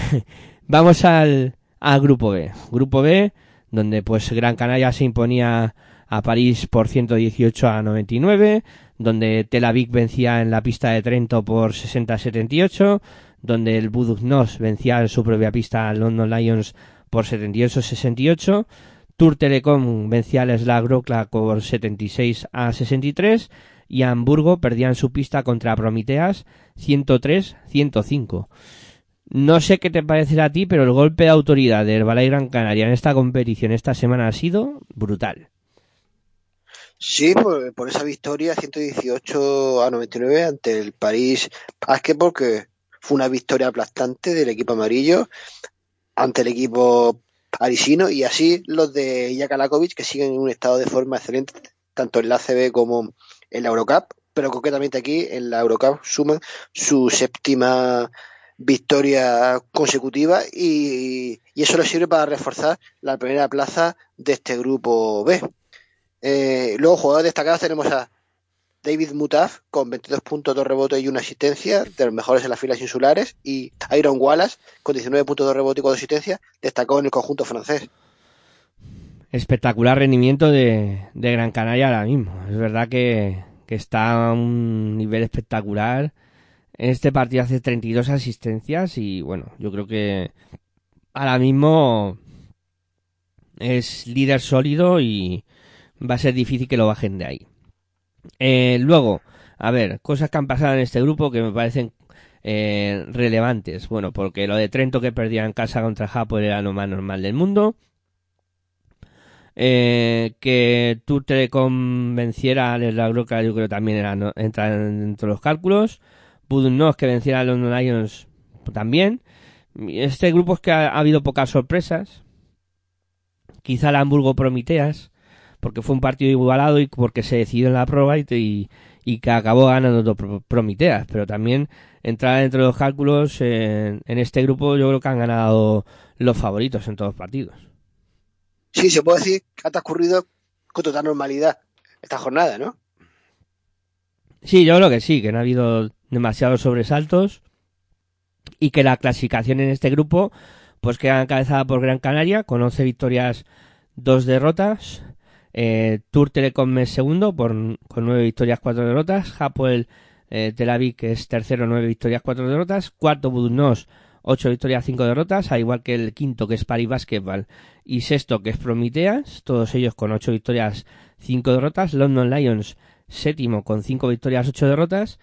Vamos al, al grupo B. Grupo B, donde pues Gran Canaria se imponía a París por 118 a 99, donde Tel Aviv vencía en la pista de Trento por 60 a 78, donde el Budugnos vencía en su propia pista al London Lions por 78 a 68, Tour Telecom vencía al Slack Wroclaw por 76 a 63 y Hamburgo perdía en su pista contra Prometeas 103-105. No sé qué te parecerá a ti, pero el golpe de autoridad del Balay Gran Canaria en esta competición esta semana ha sido brutal. Sí, por, por esa victoria 118 a 99 ante el París Basketball, que fue una victoria aplastante del equipo amarillo ante el equipo parisino y así los de Jakalakovic que siguen en un estado de forma excelente tanto en la ACB como en la Eurocup, pero concretamente aquí en la Eurocup suman su séptima victoria consecutiva y, eso les sirve para reforzar la primera plaza de este grupo B. Eh, luego, jugadores destacados, tenemos a David Mutaf con 22 puntos, 2 rebotes y una asistencia, de los mejores en las filas insulares, y Iron Wallace con 19 puntos, 2 rebotes y 4 asistencias, destacó en el conjunto francés. Espectacular rendimiento de, de Gran Canaria ahora mismo. Es verdad que, que está a un nivel espectacular. En este partido hace 32 asistencias y bueno, yo creo que ahora mismo es líder sólido y va a ser difícil que lo bajen de ahí. Eh, luego, a ver, cosas que han pasado en este grupo que me parecen eh, relevantes. Bueno, porque lo de Trento que perdía en casa contra Japón era lo más normal del mundo. Eh, que Tour Telecom venciera a la Groca, yo creo también era, no, dentro de los cálculos. Budunnos que venciera a London Lions también. Este grupo es que ha, ha habido pocas sorpresas. Quizá el Hamburgo Promiteas, porque fue un partido igualado y porque se decidió en la prueba y, y, y que acabó ganando Pro- Promiteas. Pero también entrar dentro de los cálculos en, en este grupo yo creo que han ganado los favoritos en todos los partidos. Sí, se puede decir que ha transcurrido con total normalidad esta jornada, ¿no? Sí, yo creo que sí, que no ha habido demasiados sobresaltos y que la clasificación en este grupo pues queda encabezada por Gran Canaria con 11 victorias, 2 derrotas. Eh, Tour Telecom es segundo con 9 victorias, 4 derrotas. Hapoel eh, Tel Aviv que es tercero, 9 victorias, 4 derrotas. Cuarto Budnos, 8 victorias, 5 derrotas, al igual que el quinto que es Paris Basketball y sexto que es Prometeas, todos ellos con 8 victorias, 5 derrotas. London Lions séptimo con 5 victorias, 8 derrotas.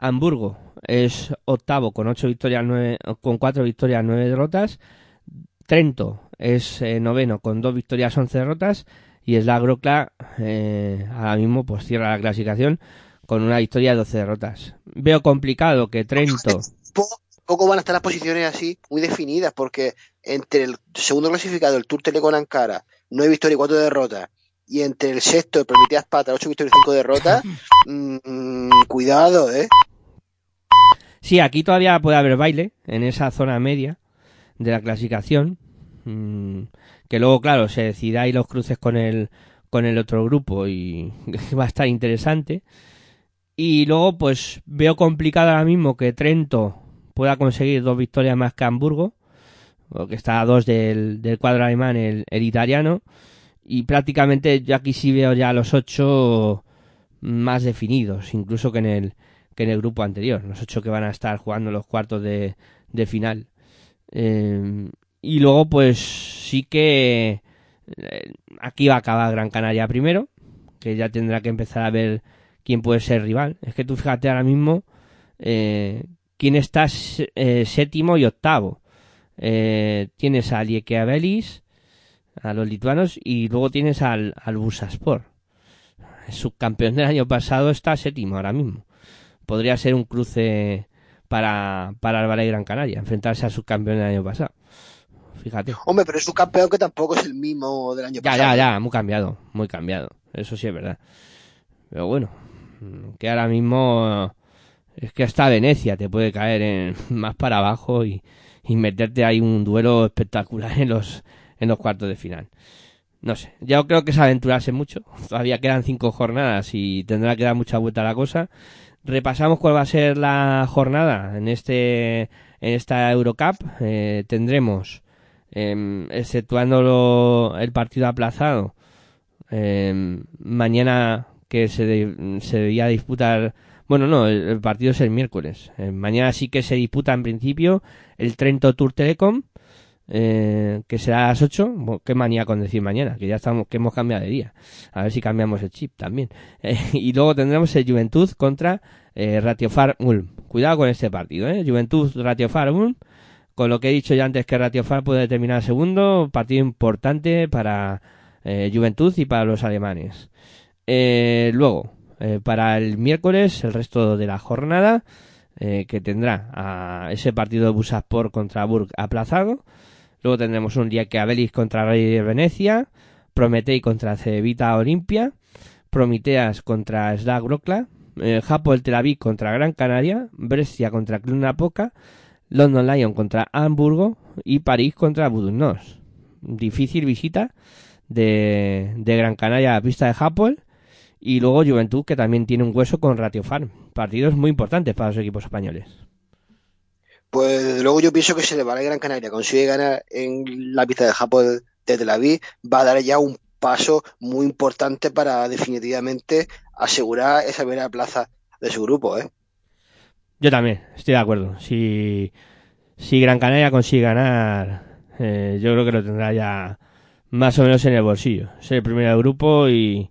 Hamburgo es octavo con 8 victorias, 9, con 4 victorias, 9 derrotas. Trento es eh, noveno con 2 victorias, 11 derrotas. Y Slagrokla eh, ahora mismo pues cierra la clasificación con una victoria y 12 derrotas. Veo complicado que Trento... Poco, poco van a estar las posiciones así, muy definidas, porque entre el segundo clasificado, el Tour Telecom Ankara, 9 victorias y 4 derrotas, y entre el sexto, el Prometidas Pata, 8 victorias y 5 derrotas, mm, cuidado, ¿eh? Sí, aquí todavía puede haber baile en esa zona media de la clasificación. mm, que luego, claro, se decidirá ahí los cruces con el, con el otro grupo y va a estar interesante. Y luego, pues veo complicado ahora mismo que Trento pueda conseguir dos victorias más que Hamburgo, porque está a dos del, del cuadro alemán, el, el italiano. Y prácticamente yo aquí sí veo ya los ocho más definidos, incluso que en el, que en el grupo anterior, los ocho que van a estar jugando los cuartos de, final. Eh, y luego, pues sí que Eh, aquí va a acabar Gran Canaria primero, que ya tendrá que empezar a ver quién puede ser rival. Es que tú fíjate ahora mismo eh, quién está eh, séptimo y octavo. Tienes a Lieke Belis, a los lituanos, y luego tienes al, al Bursaspor. El subcampeón del año pasado está séptimo ahora mismo. Podría ser un cruce para, para el Valle Gran Canaria, enfrentarse al subcampeón del año pasado. Fíjate. Hombre, pero es un campeón que tampoco es el mismo del año Ya, pasado. ya, ya, muy cambiado, muy cambiado. Eso sí es verdad. Pero bueno, que ahora mismo es que hasta Venecia te puede caer en, más para abajo y, y meterte ahí un duelo espectacular en los, en los cuartos de final. No sé, yo creo que es aventurarse mucho. Todavía quedan cinco jornadas y tendrá que dar mucha vuelta a la cosa. Repasamos cuál va a ser la jornada en este en esta Eurocup. Eh, tendremos, em, exceptuando lo- el partido aplazado, em, mañana que se, de- se debía disputar. Bueno, no, el, el partido es el miércoles. Eh, mañana sí que se disputa en principio el Trento Tour Telecom, eh, que será a las 8. Bueno, qué manía con decir mañana, que ya estamos, que hemos cambiado de día. A ver si cambiamos el chip también. Eh, y luego tendremos el Juventud contra eh, Ratiofar Ulm. Cuidado con este partido, ¿eh? Juventud Ratiofar Ulm. Con lo que he dicho ya antes que Ratiofar puede terminar segundo, partido importante para eh, Juventud y para los alemanes. Eh, luego, para el miércoles, el resto de la jornada, que tendrá a ese partido de Busaspor contra Burg aplazado. Luego tendremos un día que Abelis contra Rey de Venecia, Prometei contra Cevita Olimpia, Promiteas contra Slag Wroclaw, eh, Tel Aviv contra Gran Canaria, Brescia contra Cluj Poca, London Lion contra Hamburgo y París contra Budunnos. Difícil visita de, Gran Canaria a la pista de Hapoel y luego Juventud que también tiene un hueso con Ratio Farm. Partidos muy importantes para los equipos españoles. Pues luego yo pienso que si el Valle Gran Canaria consigue ganar en la pista de Japón de Tel Aviv, va a dar ya un paso muy importante para definitivamente asegurar esa primera plaza de su grupo, ¿eh? Yo también, estoy de acuerdo. Si, si Gran Canaria consigue ganar, eh, yo creo que lo tendrá ya más o menos en el bolsillo. Es el primero del grupo y,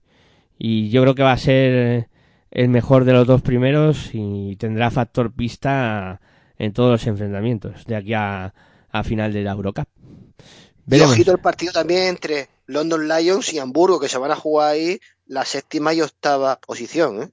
y yo creo que va a ser el mejor de los dos primeros y tendrá factor pista en todos los enfrentamientos de aquí a, a final de la Eurocup. Y ojito el partido también entre London Lions y Hamburgo, que se van a jugar ahí la séptima y octava posición, ¿eh?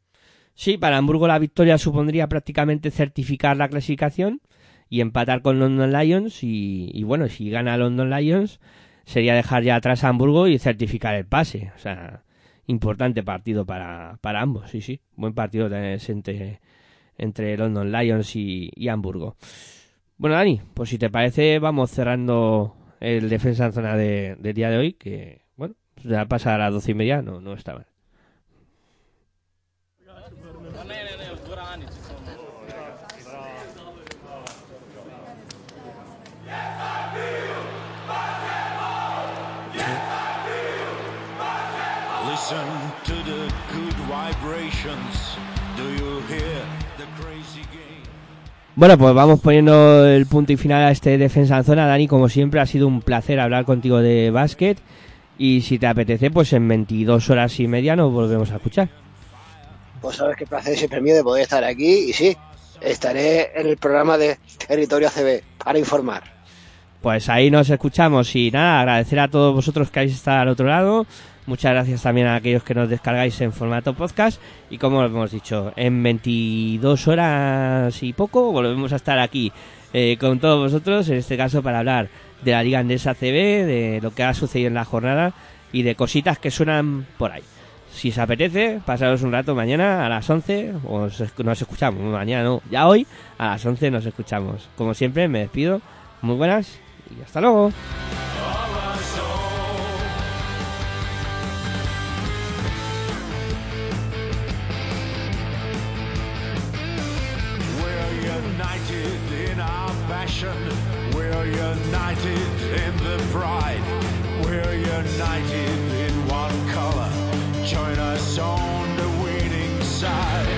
Sí, para Hamburgo la victoria supondría prácticamente certificar la clasificación y empatar con London Lions y, y bueno, si gana London Lions sería dejar ya atrás a Hamburgo y certificar el pase. O sea, importante partido para, para ambos, sí, sí. Buen partido entre, entre London Lions y, Hamburgo. Bueno, Dani, pues si te parece vamos cerrando el defensa en zona de- del día de hoy, que bueno, ya pasa a las doce y media, no, no está mal. Listen to the good vibrations. Bueno, pues vamos poniendo el punto y final a este defensa en zona. Dani, como siempre, ha sido un placer hablar contigo de básquet. Y si te apetece, pues en 22 horas y media nos volvemos a escuchar. Pues sabes que placer siempre mío de poder estar aquí y sí, estaré en el programa de Territorio ACB para informar. Pues ahí nos escuchamos y nada, agradecer a todos vosotros que habéis estado al otro lado. Muchas gracias también a aquellos que nos descargáis en formato podcast. Y como hemos dicho, en 22 horas y poco volvemos a estar aquí eh, con todos vosotros, en este caso para hablar de la Liga Andesa CB, de lo que ha sucedido en la jornada y de cositas que suenan por ahí. Si os apetece, pasaros un rato mañana a las 11, os, nos escuchamos, mañana no, ya hoy a las 11 nos escuchamos. Como siempre, me despido, muy buenas y hasta luego. united in the pride. We're united in one color. Join us on the winning side.